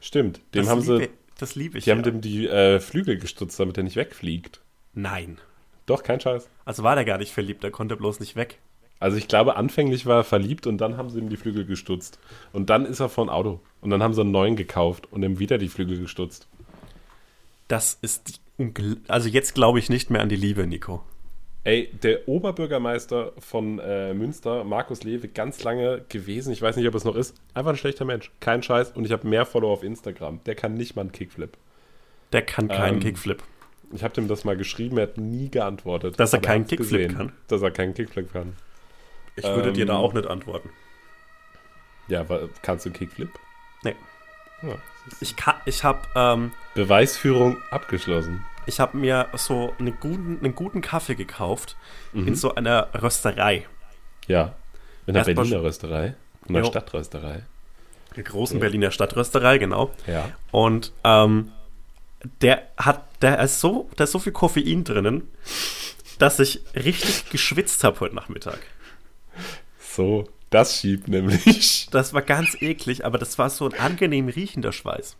Stimmt. Dem das haben liebe, sie, Das liebe ich. die haben ja. dem die äh, Flügel gestutzt, damit er nicht wegfliegt. Nein. Doch, kein Scheiß. Also war der gar nicht verliebt, er konnte bloß nicht weg. Also ich glaube, anfänglich war er verliebt und dann haben sie ihm die Flügel gestutzt. Und dann ist er von Auto. Und dann haben sie einen neuen gekauft und ihm wieder die Flügel gestutzt. Das ist die also jetzt glaube ich nicht mehr an die Liebe, Nico. Ey, der Oberbürgermeister von äh, Münster, Markus Lewe, ganz lange gewesen, ich weiß nicht, ob es noch ist, einfach ein schlechter Mensch. Kein Scheiß. Und ich habe mehr Follower auf Instagram. Der kann nicht mal einen Kickflip. Der kann keinen Ähm, Kickflip. Ich habe dem das mal geschrieben, er hat nie geantwortet. Dass er keinen Kickflip gesehen, kann? Dass er keinen Kickflip kann. Ich würde dir da ähm, auch nicht antworten. Ja, aber kannst du Kickflip? Nee. Ja. Ich, ka- ich habe ähm, Beweisführung abgeschlossen. ich hab mir so einen guten, einen guten Kaffee gekauft Mhm. in so einer Rösterei. Ja. In der Erstmal Berliner Rösterei. In der Jo. Stadtrösterei. Der großen Berliner Stadtrösterei, genau. Ja. Und ähm, der hat, der ist so, da ist so viel Koffein drinnen, dass ich richtig geschwitzt habe heute Nachmittag. So, das schiebt nämlich. Das war ganz eklig, aber das war so ein angenehm riechender Schweiß.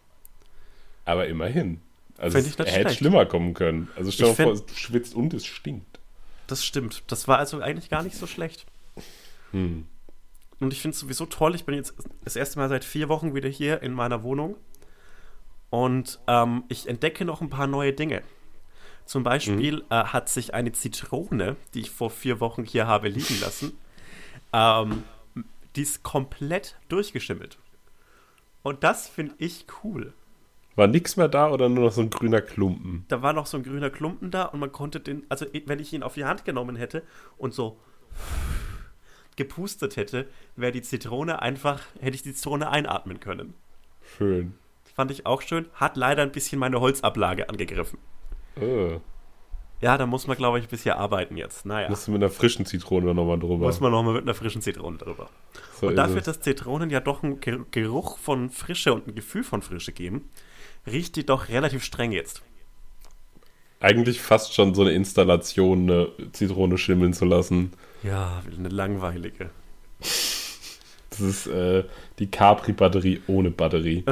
Aber immerhin. Also es nicht hätte schlimmer kommen können. Also stell dir vor, du schwitzt und es stinkt. Das stimmt. Das war also eigentlich gar nicht so schlecht. Hm. Und ich finde es sowieso toll. Ich bin jetzt das erste Mal seit vier Wochen wieder hier in meiner Wohnung. Und ähm, ich entdecke noch ein paar neue Dinge. Zum Beispiel Mhm. äh, hat sich eine Zitrone, die ich vor vier Wochen hier habe liegen lassen, ähm, die ist komplett durchgeschimmelt. Und das finde ich cool. War nichts mehr da oder nur noch so ein grüner Klumpen? Da war noch so ein grüner Klumpen da und man konnte den, also wenn ich ihn auf die Hand genommen hätte und so gepustet hätte, wäre die Zitrone einfach, hätte ich die Zitrone einatmen können. Schön. Fand ich auch schön. Hat leider ein bisschen meine Holzablage angegriffen. Äh, Ja, da muss man, glaube ich, ein bisschen arbeiten jetzt. Naja, musst du mit einer frischen Zitrone nochmal drüber. muss man nochmal mit einer frischen Zitrone drüber. so Und dafür, es. dass Zitronen ja doch einen Ger- Geruch von Frische und ein Gefühl von Frische geben, riecht die doch relativ streng jetzt. Eigentlich fast schon so eine Installation, eine Zitrone schimmeln zu lassen. Ja, eine langweilige. Das ist äh, die Capri-Batterie ohne Batterie.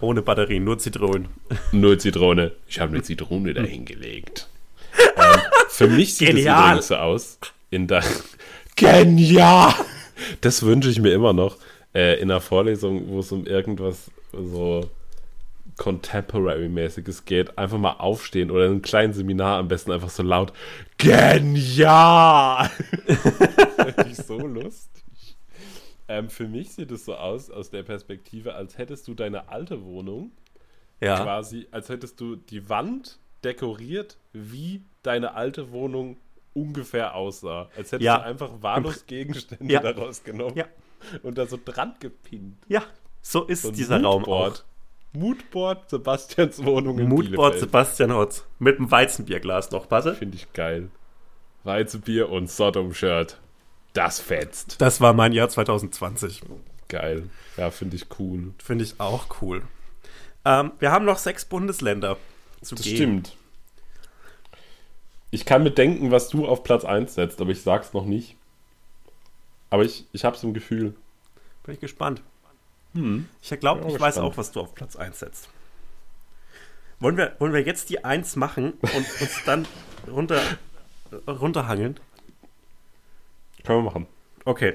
Ohne Batterie, nur Zitronen. Nur Zitrone. Ich habe eine Zitrone dahingelegt. Ähm, für mich sieht Genial. es übrigens so aus. In der Genial! Das wünsche ich mir immer noch. Äh, in einer Vorlesung, wo es um irgendwas so Contemporary-mäßiges geht, einfach mal aufstehen oder in einem kleinen Seminar am besten einfach so laut Genial! Fände ich so lustig. Ähm, für mich sieht es so aus, aus der Perspektive, als hättest du deine alte Wohnung Ja. quasi, als hättest du die Wand dekoriert, wie deine alte Wohnung ungefähr aussah. Als hättest Ja. du einfach wahllos Gegenstände Ja. daraus genommen Ja. und da so dran gepinnt. Ja, so ist So dieser Raum auch. Moodboard. Moodboard Sebastians Wohnung in Moodboard Bielefeld. Sebastian Hotz. Mit einem Weizenbierglas noch, passe? Finde ich geil. Weizenbier und Sodom-Shirt. Das fetzt. Das war mein Jahr 2020. Geil. Ja, finde ich cool. Finde ich auch cool. Ähm, wir haben noch sechs Bundesländer zu Das gehen. stimmt. Ich kann mir denken, was du auf Platz 1 setzt, aber ich sag's noch nicht. Aber ich, ich hab's im Gefühl. Bin ich gespannt. Hm. Ich glaube, ich auch weiß gespannt. auch, was du auf Platz 1 setzt. Wollen wir, wollen wir jetzt die 1 machen und uns dann runter, runterhangeln? Können wir machen. Okay.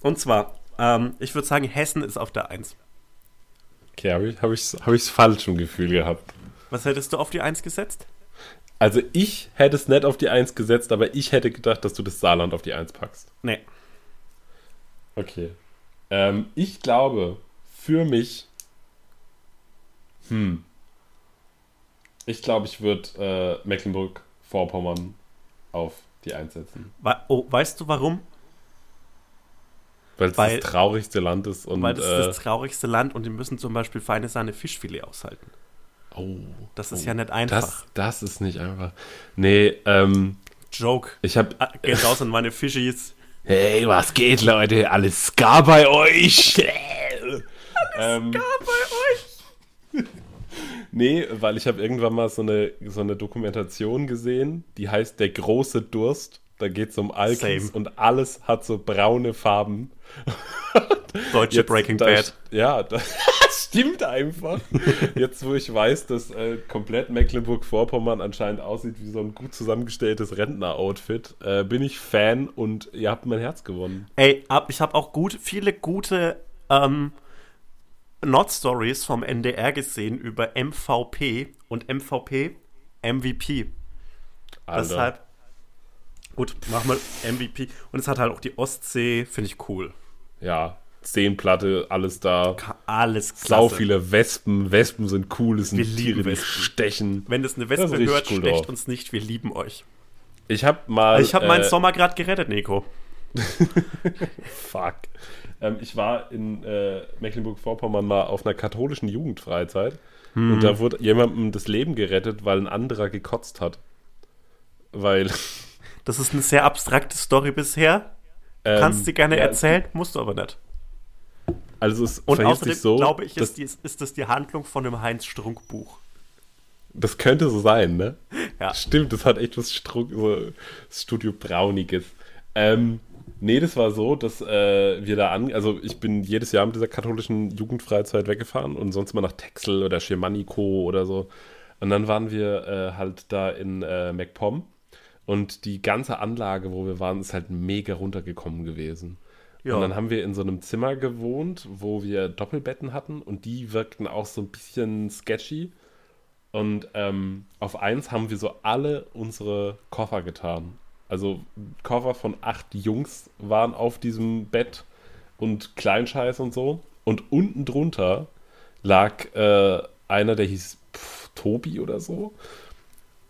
Und zwar, ähm, ich würde sagen, Hessen ist auf der 1. Okay, habe ich, hab ich's, hab ich's falsch im Gefühl gehabt. Was hättest du auf die 1 gesetzt? Also ich hätte es nicht auf die 1 gesetzt, aber ich hätte gedacht, dass du das Saarland auf die 1 packst. Nee. Okay. Ähm, ich glaube, für mich. Hm. Ich glaube, ich würde äh, Mecklenburg-Vorpommern auf die 1 setzen. We oh, weißt du warum? Weil es das traurigste Land ist und. Weil das äh, das traurigste Land und die müssen zum Beispiel feine Sahne Fischfilet aushalten. Oh, Das ist oh, ja nicht einfach. Das, das ist nicht einfach. Nee, ähm, Joke. ich habe Ah, Geht raus an meine Fischis. Hey, was geht, Leute? Alles Ska bei euch? ähm, Nee, weil ich habe irgendwann mal so eine, so eine Dokumentation gesehen, die heißt Der große Durst. Da geht es um Alkis Same. und alles hat so braune Farben. Deutsche Jetzt, Breaking da, Bad. Ja, das stimmt einfach. Jetzt, wo ich weiß, dass äh, komplett Mecklenburg-Vorpommern anscheinend aussieht wie so ein gut zusammengestelltes Rentner-Outfit, äh, bin ich Fan und ihr habt mein Herz gewonnen. Ey, ab, ich habe auch gut, viele gute ähm, Not-Stories vom NDR gesehen über MVP und MVP MVP. Alter. Deshalb, Gut, machen wir MVP. Und es hat halt auch die Ostsee, finde ich cool. Ja, Zehnplatte, alles da. Alles klasse. Sau viele Wespen. Wespen sind cool, es sind Wir Tiere, die stechen. Wenn es eine Wespe hört, cool stecht drauf. uns nicht, wir lieben euch. Ich habe mal. ich habe meinen äh, Sommer gerade gerettet, Nico. Fuck. Ähm, ich war in äh, Mecklenburg-Vorpommern mal auf einer katholischen Jugendfreizeit und da wurde jemandem das Leben gerettet, weil ein anderer gekotzt hat. Weil. Das ist eine sehr abstrakte Story bisher. ähm, Kannst du gerne ja, erzählen, musst du aber nicht. Also es Und verhält außerdem sich so, glaube ich, ist, die, ist das die Handlung von einem Heinz-Strunk-Buch. das könnte so sein, ne? Ja. Stimmt, das hat echt was Struck, so Studio Brauniges. Ähm, nee, das war so, dass äh, wir da an, also ich bin jedes Jahr mit dieser katholischen Jugendfreizeit weggefahren und sonst mal nach Texel oder Schirmanico oder so. Und dann waren wir äh, halt da in äh, MacPom und die ganze Anlage, wo wir waren, ist halt mega runtergekommen gewesen. Ja. Und dann haben wir in so einem Zimmer gewohnt, wo wir Doppelbetten hatten und die wirkten auch so ein bisschen sketchy. Und ähm, auf eins haben wir so alle unsere Koffer getan. Also Koffer von acht Jungs waren auf diesem Bett und Kleinscheiß und so. Und unten drunter lag äh, einer, der hieß pff, Tobi oder so.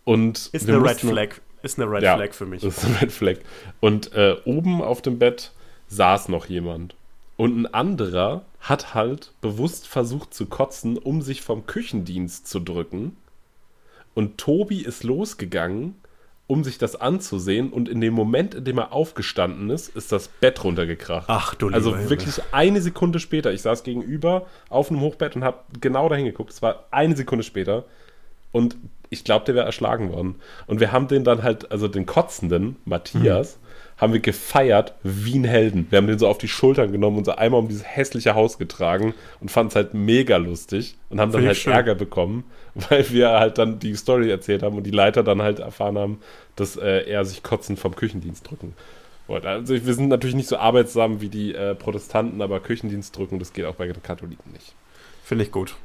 Und Ist eine Red Flag. Ist eine Red ja, Flag für mich. Ist ein Red Flag. Und äh, oben auf dem Bett saß noch jemand. Und ein anderer hat halt bewusst versucht zu kotzen, um sich vom Küchendienst zu drücken. Und Tobi ist losgegangen, um sich das anzusehen. Und in dem Moment, in dem er aufgestanden ist, ist das Bett runtergekracht. Ach du lieber Also Himmel. wirklich eine Sekunde später. Ich saß gegenüber auf einem Hochbett und habe genau dahin geguckt. Es war eine Sekunde später. Und ich glaube, der wäre erschlagen worden. Und wir haben den dann halt, also den Kotzenden, Matthias, haben wir gefeiert wie ein Helden. Wir haben den so auf die Schultern genommen und so einmal um dieses hässliche Haus getragen und fanden es halt mega lustig und haben dann halt schön. Ärger bekommen, weil wir halt dann die Story erzählt haben und die Leiter dann halt erfahren haben, dass äh, er sich kotzend vom Küchendienst drücken wollte. Also wir sind natürlich nicht so arbeitsam wie die äh, Protestanten, aber Küchendienst drücken, das geht auch bei den Katholiken nicht. Finde ich gut.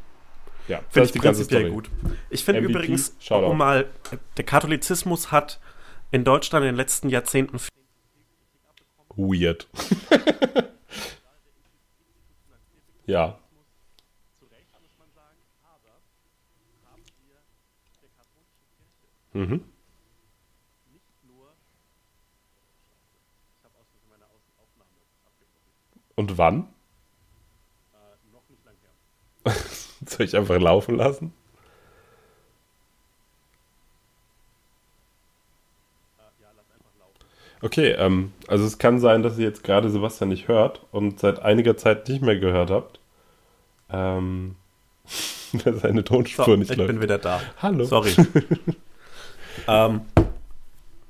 Ja, Finde ich prinzipiell Story. gut. Ich finde übrigens, um mal, der Katholizismus hat in Deutschland in den letzten Jahrzehnten Weird. ja. Mhm. Und wann? Soll ich einfach laufen lassen? Okay, ähm, also es kann sein, dass ihr jetzt gerade Sebastian nicht hört und seit einiger Zeit nicht mehr gehört habt. Ähm, weil seine Tonspur so, nicht ich läuft. bin wieder da. Hallo. Sorry. ähm,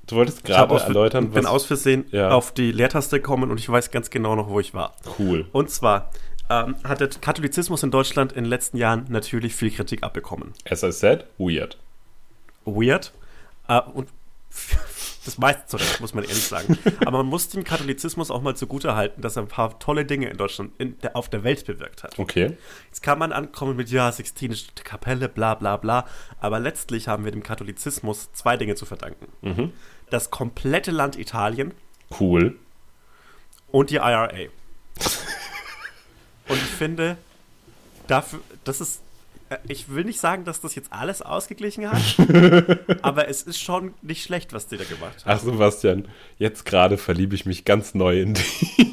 Du wolltest ich gerade erläutern, bin was... aus Versehen Ja. auf die Leertaste gekommen und ich weiß ganz genau noch, wo ich war. cool. Und zwar ähm, hat der Katholizismus in Deutschland in den letzten Jahren natürlich viel Kritik abbekommen. As I said, weird. weird. Äh, und das meiste zurecht, muss man ehrlich sagen. Aber man muss dem Katholizismus auch mal zugute halten, dass er ein paar tolle Dinge in Deutschland, in der, auf der Welt bewirkt hat. Okay. Jetzt kann man ankommen mit, ja, Sixtinische Kapelle, bla bla bla. Aber letztlich haben wir dem Katholizismus zwei Dinge zu verdanken. Mhm. Das komplette Land Italien Cool. und die IRA. und ich finde, dafür, das ist, ich will nicht sagen, dass das jetzt alles ausgeglichen hat, aber es ist schon nicht schlecht, was die da gemacht haben. Ach, Sebastian, jetzt gerade verliebe ich mich ganz neu in dich.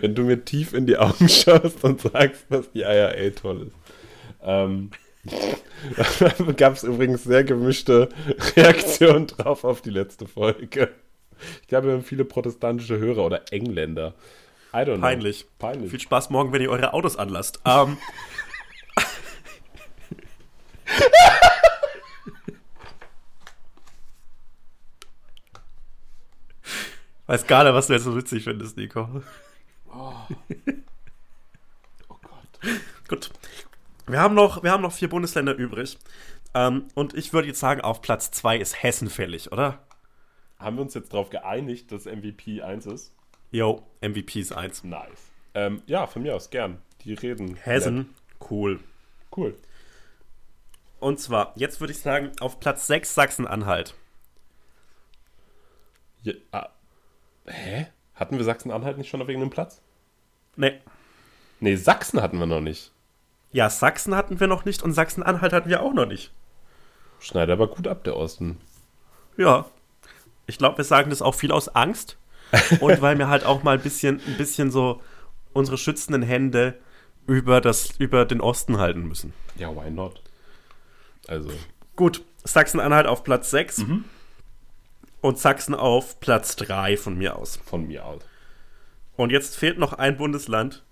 Wenn du mir tief in die Augen schaust und sagst, dass die IRA toll ist. Ähm, da gab es übrigens sehr gemischte Reaktionen drauf auf die letzte Folge. Ich glaube, wir haben viele protestantische Hörer oder Engländer. I don't know. Peinlich. Peinlich. Viel Spaß morgen, wenn ihr eure Autos anlasst. Ähm, Weiß gar nicht, was du jetzt so witzig findest, Nico. Oh Gott. Gut. Wir haben noch, wir haben noch vier Bundesländer übrig. Ähm, und ich würde jetzt sagen, auf Platz zwei ist Hessen fällig, oder? Haben wir uns jetzt darauf geeinigt, dass MVP 1 ist? Yo, MVP ist eins. Nice. Ähm, ja, von mir aus gern. Die reden. nett. Hessen, cool. Cool. Und zwar, jetzt würde ich sagen, auf Platz 6 Sachsen-Anhalt. Ja, ah, hä? Hatten wir Sachsen-Anhalt nicht schon auf irgendeinem Platz? Nee. Nee, Sachsen hatten wir noch nicht. Ja, Sachsen hatten wir noch nicht und Sachsen-Anhalt hatten wir auch noch nicht. Schneidet aber gut ab, der Osten. Ja. Ich glaube, wir sagen das auch viel aus Angst und weil wir halt auch mal ein bisschen, ein bisschen so unsere schützenden Hände über, das, über den Osten halten müssen. Ja, why not? Also, Gut, Sachsen-Anhalt auf Platz 6 und Sachsen auf Platz 3 von mir aus. von mir aus. Und jetzt fehlt noch ein Bundesland.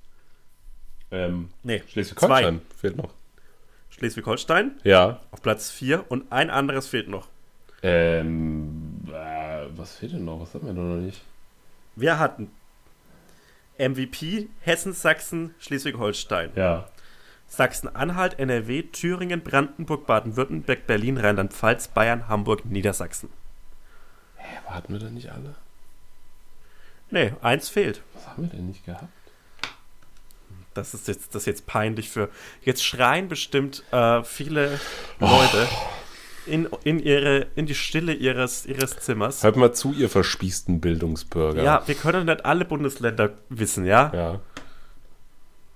Ähm, Nee, Schleswig-Holstein fehlt noch. Schleswig-Holstein Ja. auf Platz 4 und ein anderes fehlt noch. Ähm, äh, was fehlt denn noch? Was hatten wir denn noch nicht? Wir hatten MVP Hessen, Sachsen, Schleswig-Holstein. Ja. Sachsen-Anhalt, NRW, Thüringen, Brandenburg, Baden-Württemberg, Berlin, Rheinland-Pfalz, Bayern, Hamburg, Niedersachsen. Hä, aber hatten wir denn nicht alle? Nee, eins fehlt. Was haben wir denn nicht gehabt? Das ist jetzt, das ist jetzt peinlich für. Jetzt schreien bestimmt äh, viele Leute in, in, ihre, in die Stille ihres, ihres Zimmers. Hört mal zu, ihr verspießten Bildungsbürger. Ja, wir können nicht alle Bundesländer wissen, ja? Ja.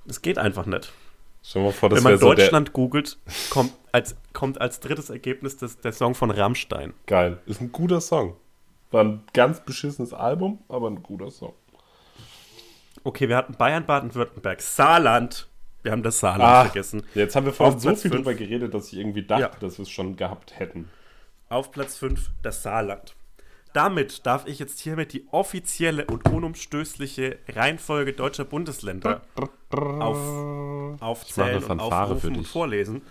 Es geht einfach nicht. Vor, Wenn man so. Deutschland googelt, kommt als, kommt als drittes Ergebnis das, der Song von Rammstein. Geil. Ist ein guter Song. War ein ganz beschissenes Album, aber ein guter Song. Okay, wir hatten Bayern, Baden-Württemberg, Saarland. Wir haben das Saarland Ah, vergessen. Jetzt haben wir vorhin so Platz viel fünf. drüber geredet, dass ich irgendwie dachte, Ja. dass wir es schon gehabt hätten. Auf Platz 5 das Saarland. Damit darf ich jetzt hiermit die offizielle und unumstößliche Reihenfolge deutscher Bundesländer auf, aufzählen und aufrufen und vorlesen.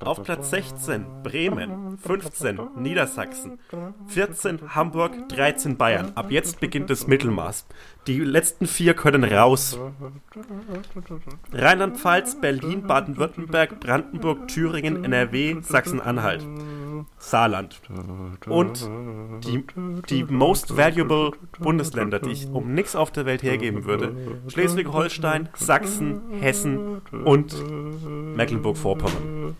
Auf Platz 16 Bremen, 15 Niedersachsen, 14 Hamburg, 13 Bayern. Ab jetzt beginnt das Mittelmaß. Die letzten vier können raus. Rheinland-Pfalz, Berlin, Baden-Württemberg, Brandenburg, Thüringen, NRW, Sachsen-Anhalt, Saarland. Und die, die most valuable Bundesländer, die ich um nichts auf der Welt hergeben würde: Schleswig-Holstein, Sachsen, Hessen und Mecklenburg-Vorpommern.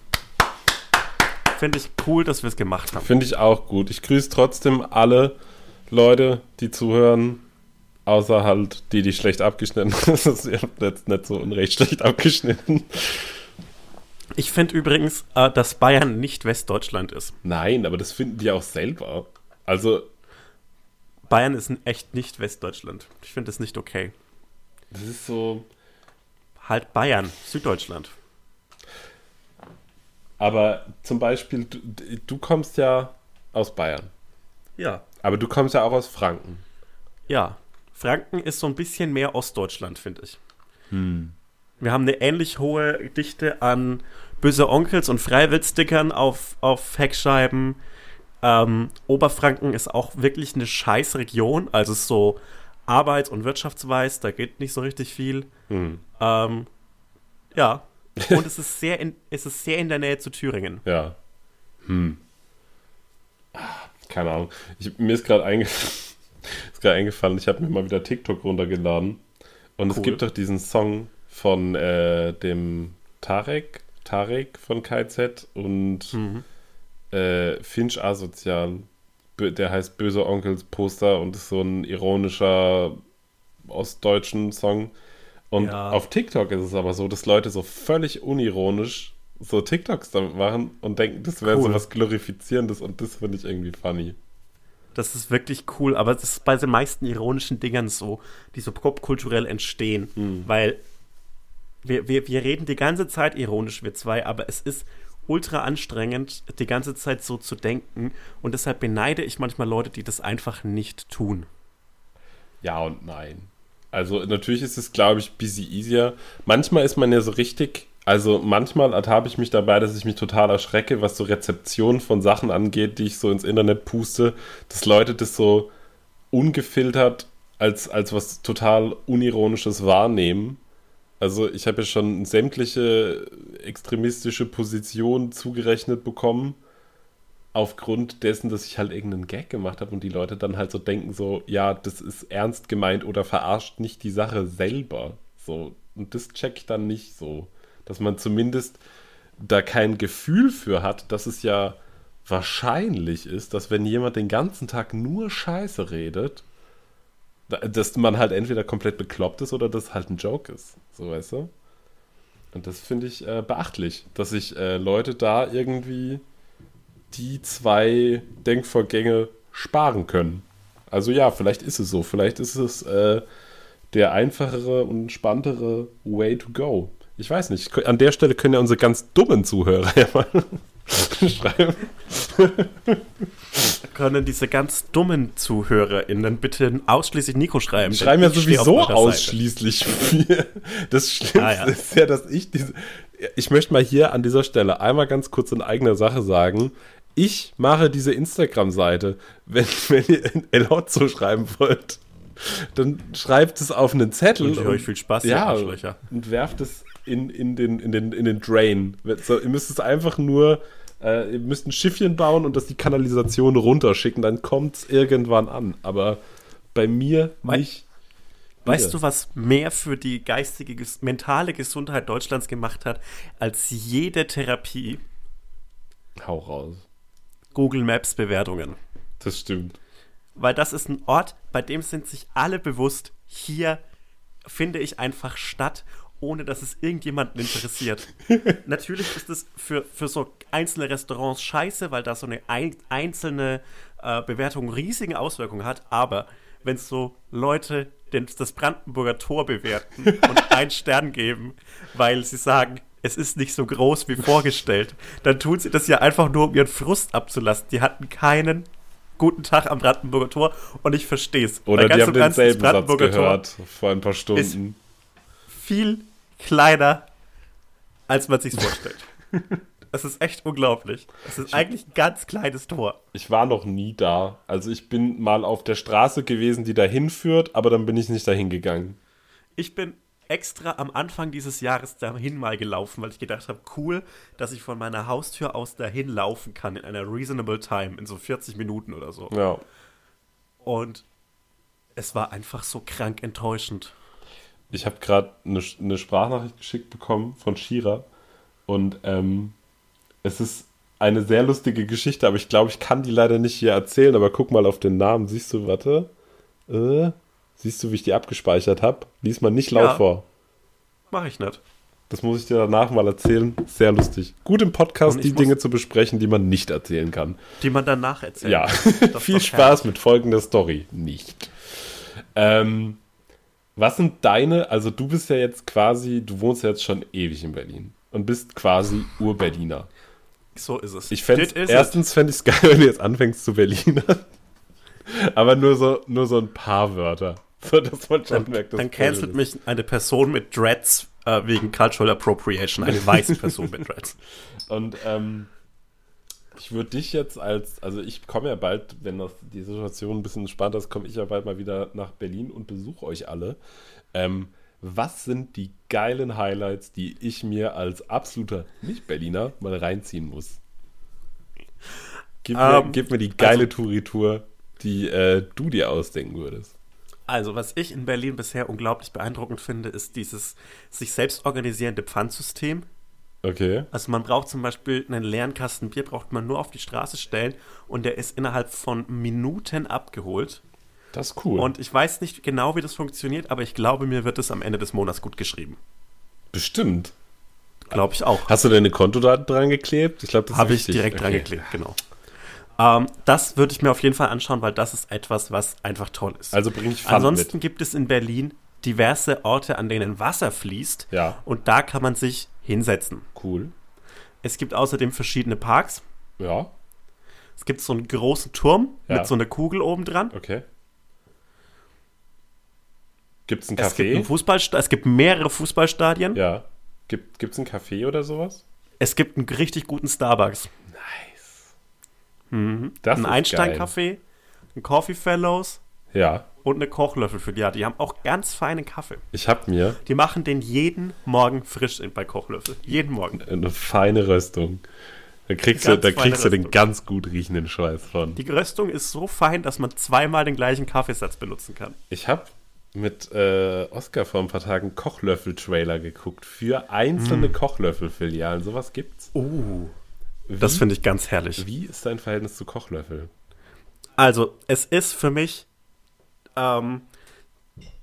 Finde ich cool, dass wir es gemacht haben. Finde ich auch gut. Ich grüße trotzdem alle Leute, die zuhören. Außer halt die, die schlecht abgeschnitten sind. Ihr habt jetzt nicht so unrecht schlecht abgeschnitten. Ich finde übrigens, äh, dass Bayern nicht Westdeutschland ist. Nein, aber das finden die auch selber. Also, Bayern ist echt nicht Westdeutschland. Ich finde das nicht okay. das ist so. Halt Bayern, Süddeutschland. Aber zum Beispiel, du, du kommst ja aus Bayern. Ja. Aber du kommst ja auch aus Franken. Ja. Franken ist so ein bisschen mehr Ostdeutschland, finde ich. Wir haben eine ähnlich hohe Dichte an böse Onkels und Freiwildstickern auf, auf Heckscheiben. Ähm, Oberfranken ist auch wirklich eine scheiß Region, also so arbeits- und wirtschaftsweise, da geht nicht so richtig viel. Hm. Ähm, ja. Und es ist sehr in, es ist sehr in der Nähe zu Thüringen. Ja. Hm. Ah, Keine Ahnung. Ich, mir ist gerade einge ist gerade eingefallen, ich habe mir mal wieder TikTok runtergeladen. Und es Cool. gibt doch diesen Song von äh, dem Tarek, Tarek von KZ und Mhm. äh, Finch Asozial. Der heißt Böse Onkels Poster und ist so ein ironischer ostdeutschen Song. Und Ja. auf TikTok ist es aber so, dass Leute so völlig unironisch so TikToks damit machen und denken, das wäre so Cool. was Glorifizierendes und das finde ich irgendwie funny. Das ist wirklich cool, aber das ist bei den meisten ironischen Dingern so, die so popkulturell entstehen, weil wir, wir, wir reden die ganze Zeit ironisch, wir zwei, aber es ist ultra anstrengend, die ganze Zeit so zu denken und deshalb beneide ich manchmal Leute, die das einfach nicht tun. Ja und nein. Also natürlich ist es, glaube ich, busy easier. Manchmal ist man ja so richtig, also manchmal ertappe ich mich dabei, dass ich mich total erschrecke, was so Rezeption von Sachen angeht, die ich so ins Internet puste, dass Leute das so ungefiltert als, als was total Unironisches wahrnehmen. Also ich habe ja schon sämtliche extremistische Positionen zugerechnet bekommen, aufgrund dessen, dass ich halt irgendeinen Gag gemacht habe und die Leute dann halt so denken, so, ja, das ist ernst gemeint oder verarscht nicht die Sache selber. So, und das check ich dann nicht so. Dass man zumindest da kein Gefühl für hat, dass es ja wahrscheinlich ist, dass wenn jemand den ganzen Tag nur Scheiße redet, dass man halt entweder komplett bekloppt ist oder dass halt ein Joke ist. So weißt du? Und das finde ich äh, beachtlich, dass sich äh, Leute da irgendwie die zwei Denkvorgänge sparen können. Also ja, vielleicht ist es so. Vielleicht ist es äh, der einfachere und entspanntere Way to go. Ich weiß nicht. An der Stelle können ja unsere ganz dummen Zuhörer ja mal schreiben. Können diese ganz dummen ZuhörerInnen bitte ausschließlich Nico schreiben? Schreiben ja sowieso ausschließlich wir. Das Schlimmste Ah, ja. ist ja, dass ich diese. Ich möchte mal hier an dieser Stelle einmal ganz kurz in eigener Sache sagen. Ich mache diese Instagram-Seite. Wenn, wenn ihr in Elotzo schreiben wollt, dann schreibt es auf einen Zettel. Ich euch viel Spaß, ja, und werft es in, in, den, in, den, in den Drain. So, ihr müsst es einfach nur. Äh, ihr müsst ein Schiffchen bauen und das die Kanalisation runterschicken, dann kommt es irgendwann an. Aber bei mir Wei- nicht. Weißt Ja. du, was mehr für die geistige, mentale Gesundheit Deutschlands gemacht hat, als jede Therapie? Hau raus. Google Maps Bewertungen. Das stimmt. Weil das ist ein Ort, bei dem sind sich alle bewusst, hier finde ich einfach statt, ohne dass es irgendjemanden interessiert. Natürlich ist es für, für so einzelne Restaurants scheiße, weil da so eine ein, einzelne äh, Bewertung riesigen Auswirkungen hat, aber wenn so Leute den, das Brandenburger Tor bewerten und einen Stern geben, weil sie sagen, es ist nicht so groß wie vorgestellt, dann tun sie das ja einfach nur, um ihren Frust abzulassen. Die hatten keinen guten Tag am Brandenburger Tor und ich verstehe es. Oder die haben denselben Satz gehört vor ein paar Stunden. Viel kleiner, als man sich vorstellt. Es ist echt unglaublich. Es ist eigentlich ein ganz kleines Tor. Ich war noch nie da. Also ich bin mal auf der Straße gewesen, die dahin führt, aber dann bin ich nicht dahin gegangen. Ich bin extra am Anfang dieses Jahres dahin mal gelaufen, weil ich gedacht habe, cool, dass ich von meiner Haustür aus dahin laufen kann in einer reasonable time, in so 40 Minuten oder so. Ja. Und es war einfach so krank enttäuschend. Ich habe gerade eine, eine Sprachnachricht geschickt bekommen von Shira und ähm, es ist eine sehr lustige Geschichte, aber ich glaube, ich kann die leider nicht hier erzählen, aber guck mal auf den Namen. Siehst du, warte. Äh, siehst du, wie ich die abgespeichert habe? Lies mal nicht laut Ja. vor. Mach ich nicht. Das muss ich dir danach mal erzählen. Sehr lustig. Gut im Podcast, die Dinge zu besprechen, die man nicht erzählen kann. Die man danach erzählt. Ja, viel Spaß mit folgender Story. Nicht. Ähm, was sind deine, also du bist ja jetzt quasi, du wohnst ja jetzt schon ewig in Berlin und bist quasi Ur-Berliner. So ist es. Ich it. erstens fände ich es geil, wenn du jetzt anfängst zu Berliner. Aber nur so, nur so ein paar Wörter. So, dass man schon Dann, merkt, dass dann cancelt mich eine Person mit Dreads äh, wegen Cultural Appropriation. Eine weiße Person mit Dreads. Und ähm, ich würde dich jetzt als, also ich komme ja bald, wenn das, die Situation ein bisschen entspannter ist, komme ich ja bald mal wieder nach Berlin und besuche euch alle. Ähm, was sind die geilen Highlights, die ich mir als absoluter Nicht-Berliner mal reinziehen muss? Gib mir, Ähm, gib mir die geile also- Touri-Tour, die äh, du dir ausdenken würdest. Also, was ich in Berlin bisher unglaublich beeindruckend finde, ist dieses sich selbst organisierende Pfandsystem. Okay. Also man braucht zum Beispiel einen leeren Kasten Bier, braucht man nur auf die Straße stellen und der ist innerhalb von Minuten abgeholt. Das ist cool. Und ich weiß nicht genau, wie das funktioniert, aber ich glaube, mir wird es am Ende des Monats gut geschrieben. Bestimmt. Glaube ich auch. Hast du deine Kontodaten dran geklebt? Ich glaube, das ist Habe ich direkt dran Okay. geklebt, genau. Ähm, das würde ich mir auf jeden Fall anschauen, weil das ist etwas, was einfach toll ist. Also bring ich Pfand Ansonsten mit. gibt es in Berlin diverse Orte, an denen Wasser fließt. Ja. Und da kann man sich hinsetzen. Cool. Es gibt außerdem verschiedene Parks. Ja, Es gibt so einen großen Turm Ja. mit so einer Kugel oben dran. okay. Gibt es ein Es gibt, Café? einen Fußballsta es gibt mehrere Fußballstadien. Ja. Gibt es ein Café oder sowas? Es gibt einen richtig guten Starbucks. Das ein Einstein-Café, ein Coffee Fellows. Ja. und eine Kochlöffel für die. Ja, die haben auch ganz feinen Kaffee. Ich habe mir Die machen den jeden Morgen frisch in- bei Kochlöffel. Jeden Morgen. eine feine Röstung. Da kriegst du, da kriegst du den ganz gut riechenden Schweiß von. Die Röstung ist so fein, dass man zweimal den gleichen Kaffeesatz benutzen kann. Ich habe mit äh, Oscar vor ein paar Tagen Kochlöffel-Trailer geguckt für einzelne Kochlöffel-Filialen. Sowas gibt's. Uh. Das finde ich ganz herrlich. Wie ist dein Verhältnis zu Kochlöffel? Also, es ist für mich, ähm,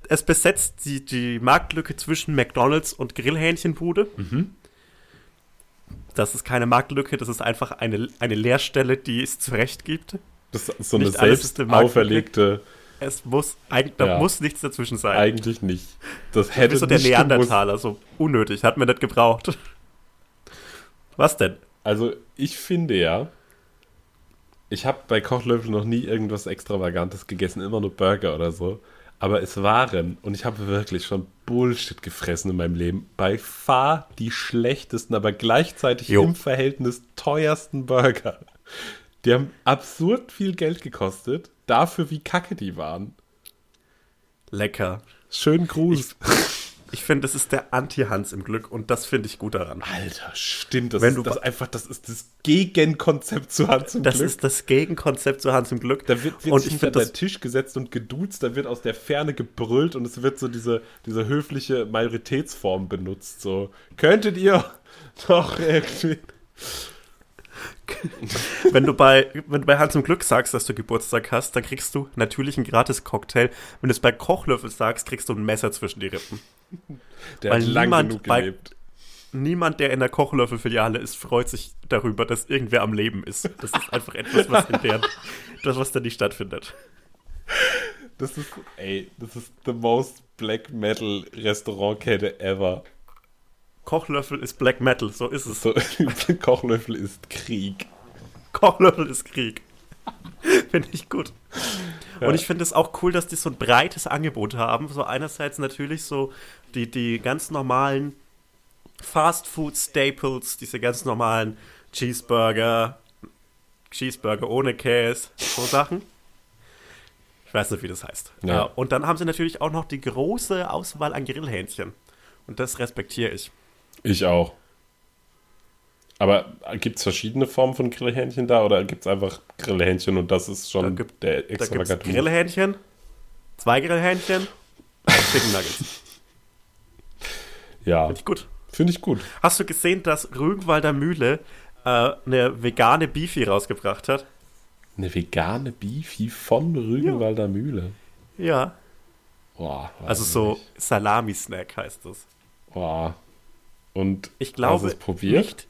es besetzt die, die Marktlücke zwischen McDonalds und Grillhähnchenbude. Das ist keine Marktlücke, das ist einfach eine, eine Leerstelle, die es zurecht gibt. Das ist so eine Nicht selbst auferlegte, Es muss, eigentlich, da Ja. muss nichts dazwischen sein. eigentlich nicht. Das Wie hätte so der. Neandertaler, so unnötig, hat man nicht gebraucht. Was denn? Also ich finde ja, ich habe bei Kochlöffel noch nie irgendwas Extravagantes gegessen, immer nur Burger oder so. Aber es waren, und ich habe wirklich schon Bullshit gefressen in meinem Leben, bei far die schlechtesten, aber gleichzeitig Jo. im Verhältnis teuersten Burger. Die haben absurd viel Geld gekostet, dafür wie kacke die waren. Lecker. Schönen Gruß. Ich finde, das ist der Anti-Hans im Glück und das finde ich gut daran. Alter, stimmt. Das Wenn ist du das ba- einfach, das ist das Gegenkonzept zu Hans im Das Glück. ist das Gegenkonzept zu Hans im Glück. Da wird, wird und sich ich finde der das Tisch gesetzt und geduzt, da wird aus der Ferne gebrüllt und es wird so diese, diese höfliche Majoritätsform benutzt. So, könntet ihr doch irgendwie. Wenn du bei wenn du bei Hans im Glück sagst, dass du Geburtstag hast, dann kriegst du natürlich einen gratis Cocktail. Wenn du es bei Kochlöffel sagst, kriegst du ein Messer zwischen die Rippen. Der Weil hat lang niemand bei- gelebt. Niemand, der in der Kochlöffel-Filiale ist, freut sich darüber, dass irgendwer am Leben ist. Das ist einfach etwas, was in der, das, was da nicht stattfindet. Das ist, ey, das ist the most Black Metal Restaurantkette ever. Kochlöffel ist Black Metal, so ist es. So, Kochlöffel ist Krieg. Kochlöffel ist Krieg. finde ich gut. Und ich finde es auch cool, dass die so ein breites Angebot haben. So einerseits natürlich so die, die ganz normalen Fast Food Staples, diese ganz normalen Cheeseburger, Cheeseburger ohne Käse, so Sachen. Ich weiß nicht, wie das heißt. Ja. Ja. Und dann haben sie natürlich auch noch die große Auswahl an Grillhähnchen. Und das respektiere ich. Ich auch. Aber gibt es verschiedene Formen von Grillhähnchen da oder gibt es einfach Grillhähnchen und das ist Da schon gibt- der Da gibt es extravagante Move? Grillhähnchen, zwei Grillhähnchen, Chicken Nuggets. Ja, Finde ich gut. finde ich gut. Hast du gesehen, dass Rügenwalder Mühle äh, eine vegane Beefy rausgebracht hat? Eine vegane Beefy von Rügenwalder Mühle. Ja. Boah, Also so. Salami-Snack heißt das. Boah. Und Ich glaube hast du es probiert? nicht.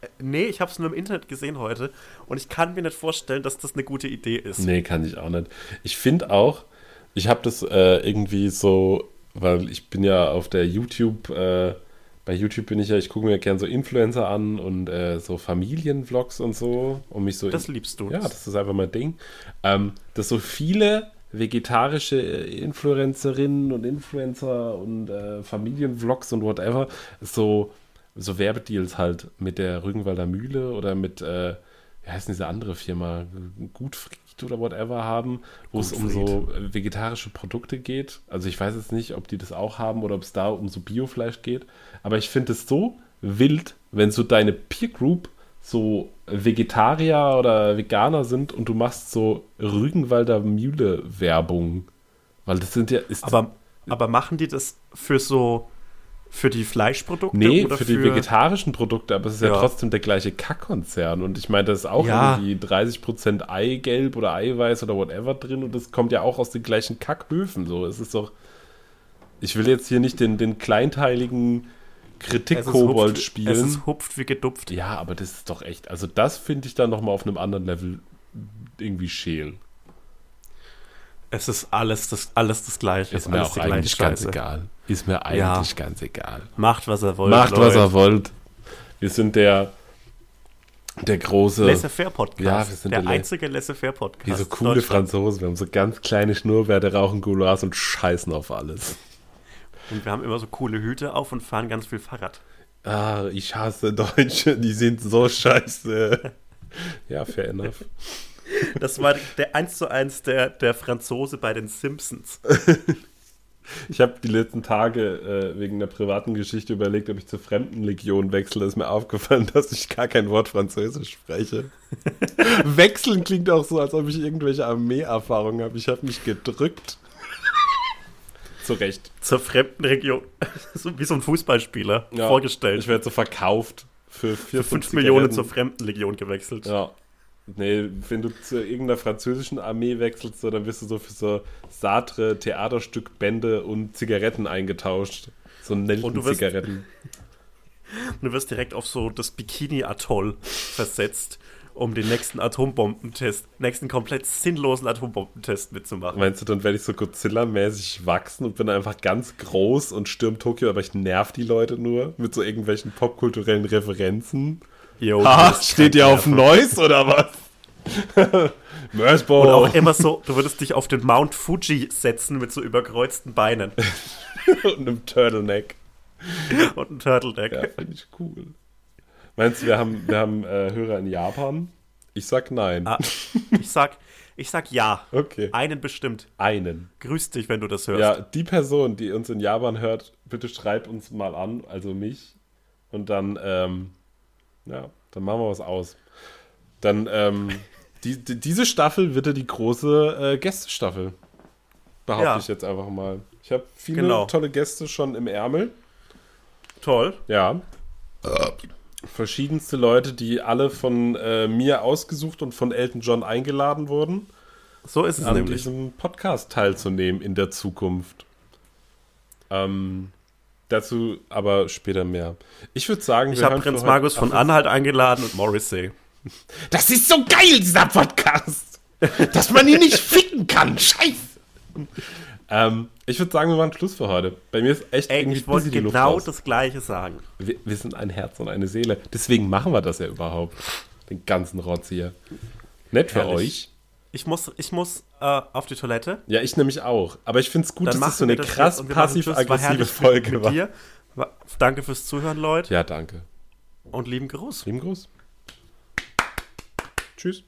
Äh, Nee, ich habe es nur im Internet gesehen heute und ich kann mir nicht vorstellen, dass das eine gute Idee ist. Nee, kann ich auch nicht. Ich finde auch, ich habe das äh, irgendwie so, weil ich bin ja auf der YouTube, äh, bei YouTube bin ich ja, ich gucke mir gern so Influencer an und äh, so Familienvlogs und so, um mich so Das liebst du. Ja, das ist einfach mein Ding. Ähm, dass so viele vegetarische äh, Influencerinnen und Influencer und äh, Familienvlogs und whatever so, so Werbedeals halt mit der Rügenwalder Mühle oder mit, äh, wie heißt denn diese andere Firma, Gutfried oder whatever haben, wo es um so äh, vegetarische Produkte geht. Also ich weiß jetzt nicht, ob die das auch haben oder ob es da um so Biofleisch geht. Aber ich finde es so wild, wenn so deine Peer Group so Vegetarier oder Veganer sind und du machst so Rügenwalder Mühle Werbung. Weil das sind ja. Aber, aber machen die das für so für die Fleischprodukte nee, oder für die vegetarischen Produkte, aber es ist ja, Ja. trotzdem der gleiche Kackkonzern. Und ich meine, da ist auch Ja. irgendwie 30% Eigelb oder Eiweiß oder whatever drin und das kommt ja auch aus den gleichen Kackhöfen. So, es ist doch. Ich will jetzt hier nicht den, den kleinteiligen Kritik-Kobold spielen. Es ist hupft wie gedupft. Ja, aber das ist doch echt. Also, das finde ich dann nochmal auf einem anderen Level irgendwie scheel. Es ist alles das, alles das Gleiche. Ist mir alles auch eigentlich ganz Scheiße. egal. Ist mir eigentlich Ja. ganz egal. Macht, was er wollt. Macht, was Leute. er wollt. Wir sind der, der große, Laissez-faire-Podcast. Ja, wir sind der der einzige Laissez-faire-Podcast. wie so coole. Franzosen. Wir haben so ganz kleine Schnurrbärte, rauchen Goulas und scheißen auf alles. Und wir haben immer so coole Hüte auf und fahren ganz viel Fahrrad. Ah, ich hasse Deutsche, die sind so scheiße. Ja, fair enough. Das war der 1 zu 1 der, der Franzose bei den Simpsons. Ich habe die letzten Tage äh, wegen einer privaten Geschichte überlegt, ob ich zur Fremdenlegion wechsle. Da ist mir aufgefallen, dass ich gar kein Wort Französisch spreche. Wechseln klingt auch so, als ob ich irgendwelche Armeeerfahrungen habe. Ich habe mich gedrückt. Zu Recht. Zur fremden Region. so wie so ein Fußballspieler Ja, vorgestellt. Ich werde so verkauft für 4 5 Millionen zur Fremdenlegion gewechselt. Ja. Nee, wenn du zu irgendeiner französischen Armee wechselst, so, dann wirst du so für so Sartre, Theaterstück, Bände und Zigaretten eingetauscht. So Nelken-Zigaretten. Du wirst direkt auf so das Bikini-Atoll versetzt, um den nächsten Atombombentest, nächsten komplett sinnlosen Atombombentest mitzumachen. Meinst du, dann werde ich so Godzilla-mäßig wachsen und bin einfach ganz groß und stürm Tokio, aber ich nerv die Leute nur mit so irgendwelchen popkulturellen Referenzen? Yo, Ah, steht ihr auf Neues oder was? Mörsbo. Und auch immer so, du würdest dich auf den Mount Fuji setzen mit so überkreuzten Beinen und einem Turtleneck. und einem Turtleneck. Ja, finde ich cool. Meinst du, wir haben, wir haben äh, Hörer in Japan? Ich sag nein. Ah, ich sag, ich sag ja. Okay. Einen bestimmt. Einen. Grüß dich, wenn du das hörst. Ja, die Person, die uns in Japan hört, bitte schreib uns mal an, also mich. Und dann, ähm, ja, dann machen wir was aus. Dann, ähm, die, die, diese Staffel wird ja die große äh, Gästestaffel. Behaupte Ja. ich jetzt einfach mal. Ich habe viele Genau. tolle Gäste schon im Ärmel. Toll. Ja. Verschiedenste Leute, die alle von äh, mir ausgesucht und von Elton John eingeladen wurden, So ist es an nämlich. diesem Podcast teilzunehmen in der Zukunft. Ähm, dazu aber später mehr. Ich würde sagen, Ich wir habe Prinz Markus von Anhalt eingeladen und Morrissey. Das ist so geil, dieser Podcast! Dass man ihn nicht ficken kann! Scheiße! ähm, ich würde sagen, wir machen Schluss für heute. Bei mir ist echt Ey, irgendwie ich wollte genau das Gleiche sagen. Wir, wir sind ein Herz und eine Seele. Deswegen machen wir das ja überhaupt. Den ganzen Rotz hier. Nett für Herrlich. euch. Ich muss, ich muss äh, auf die Toilette. Ja, ich nämlich auch. Aber ich finde es gut, Dann dass das so eine das krass passiv-aggressive Folge mit war. dir. War- Danke fürs Zuhören, Leute. Ja, danke. Und lieben Gruß. Lieben Gruß. Tschüss.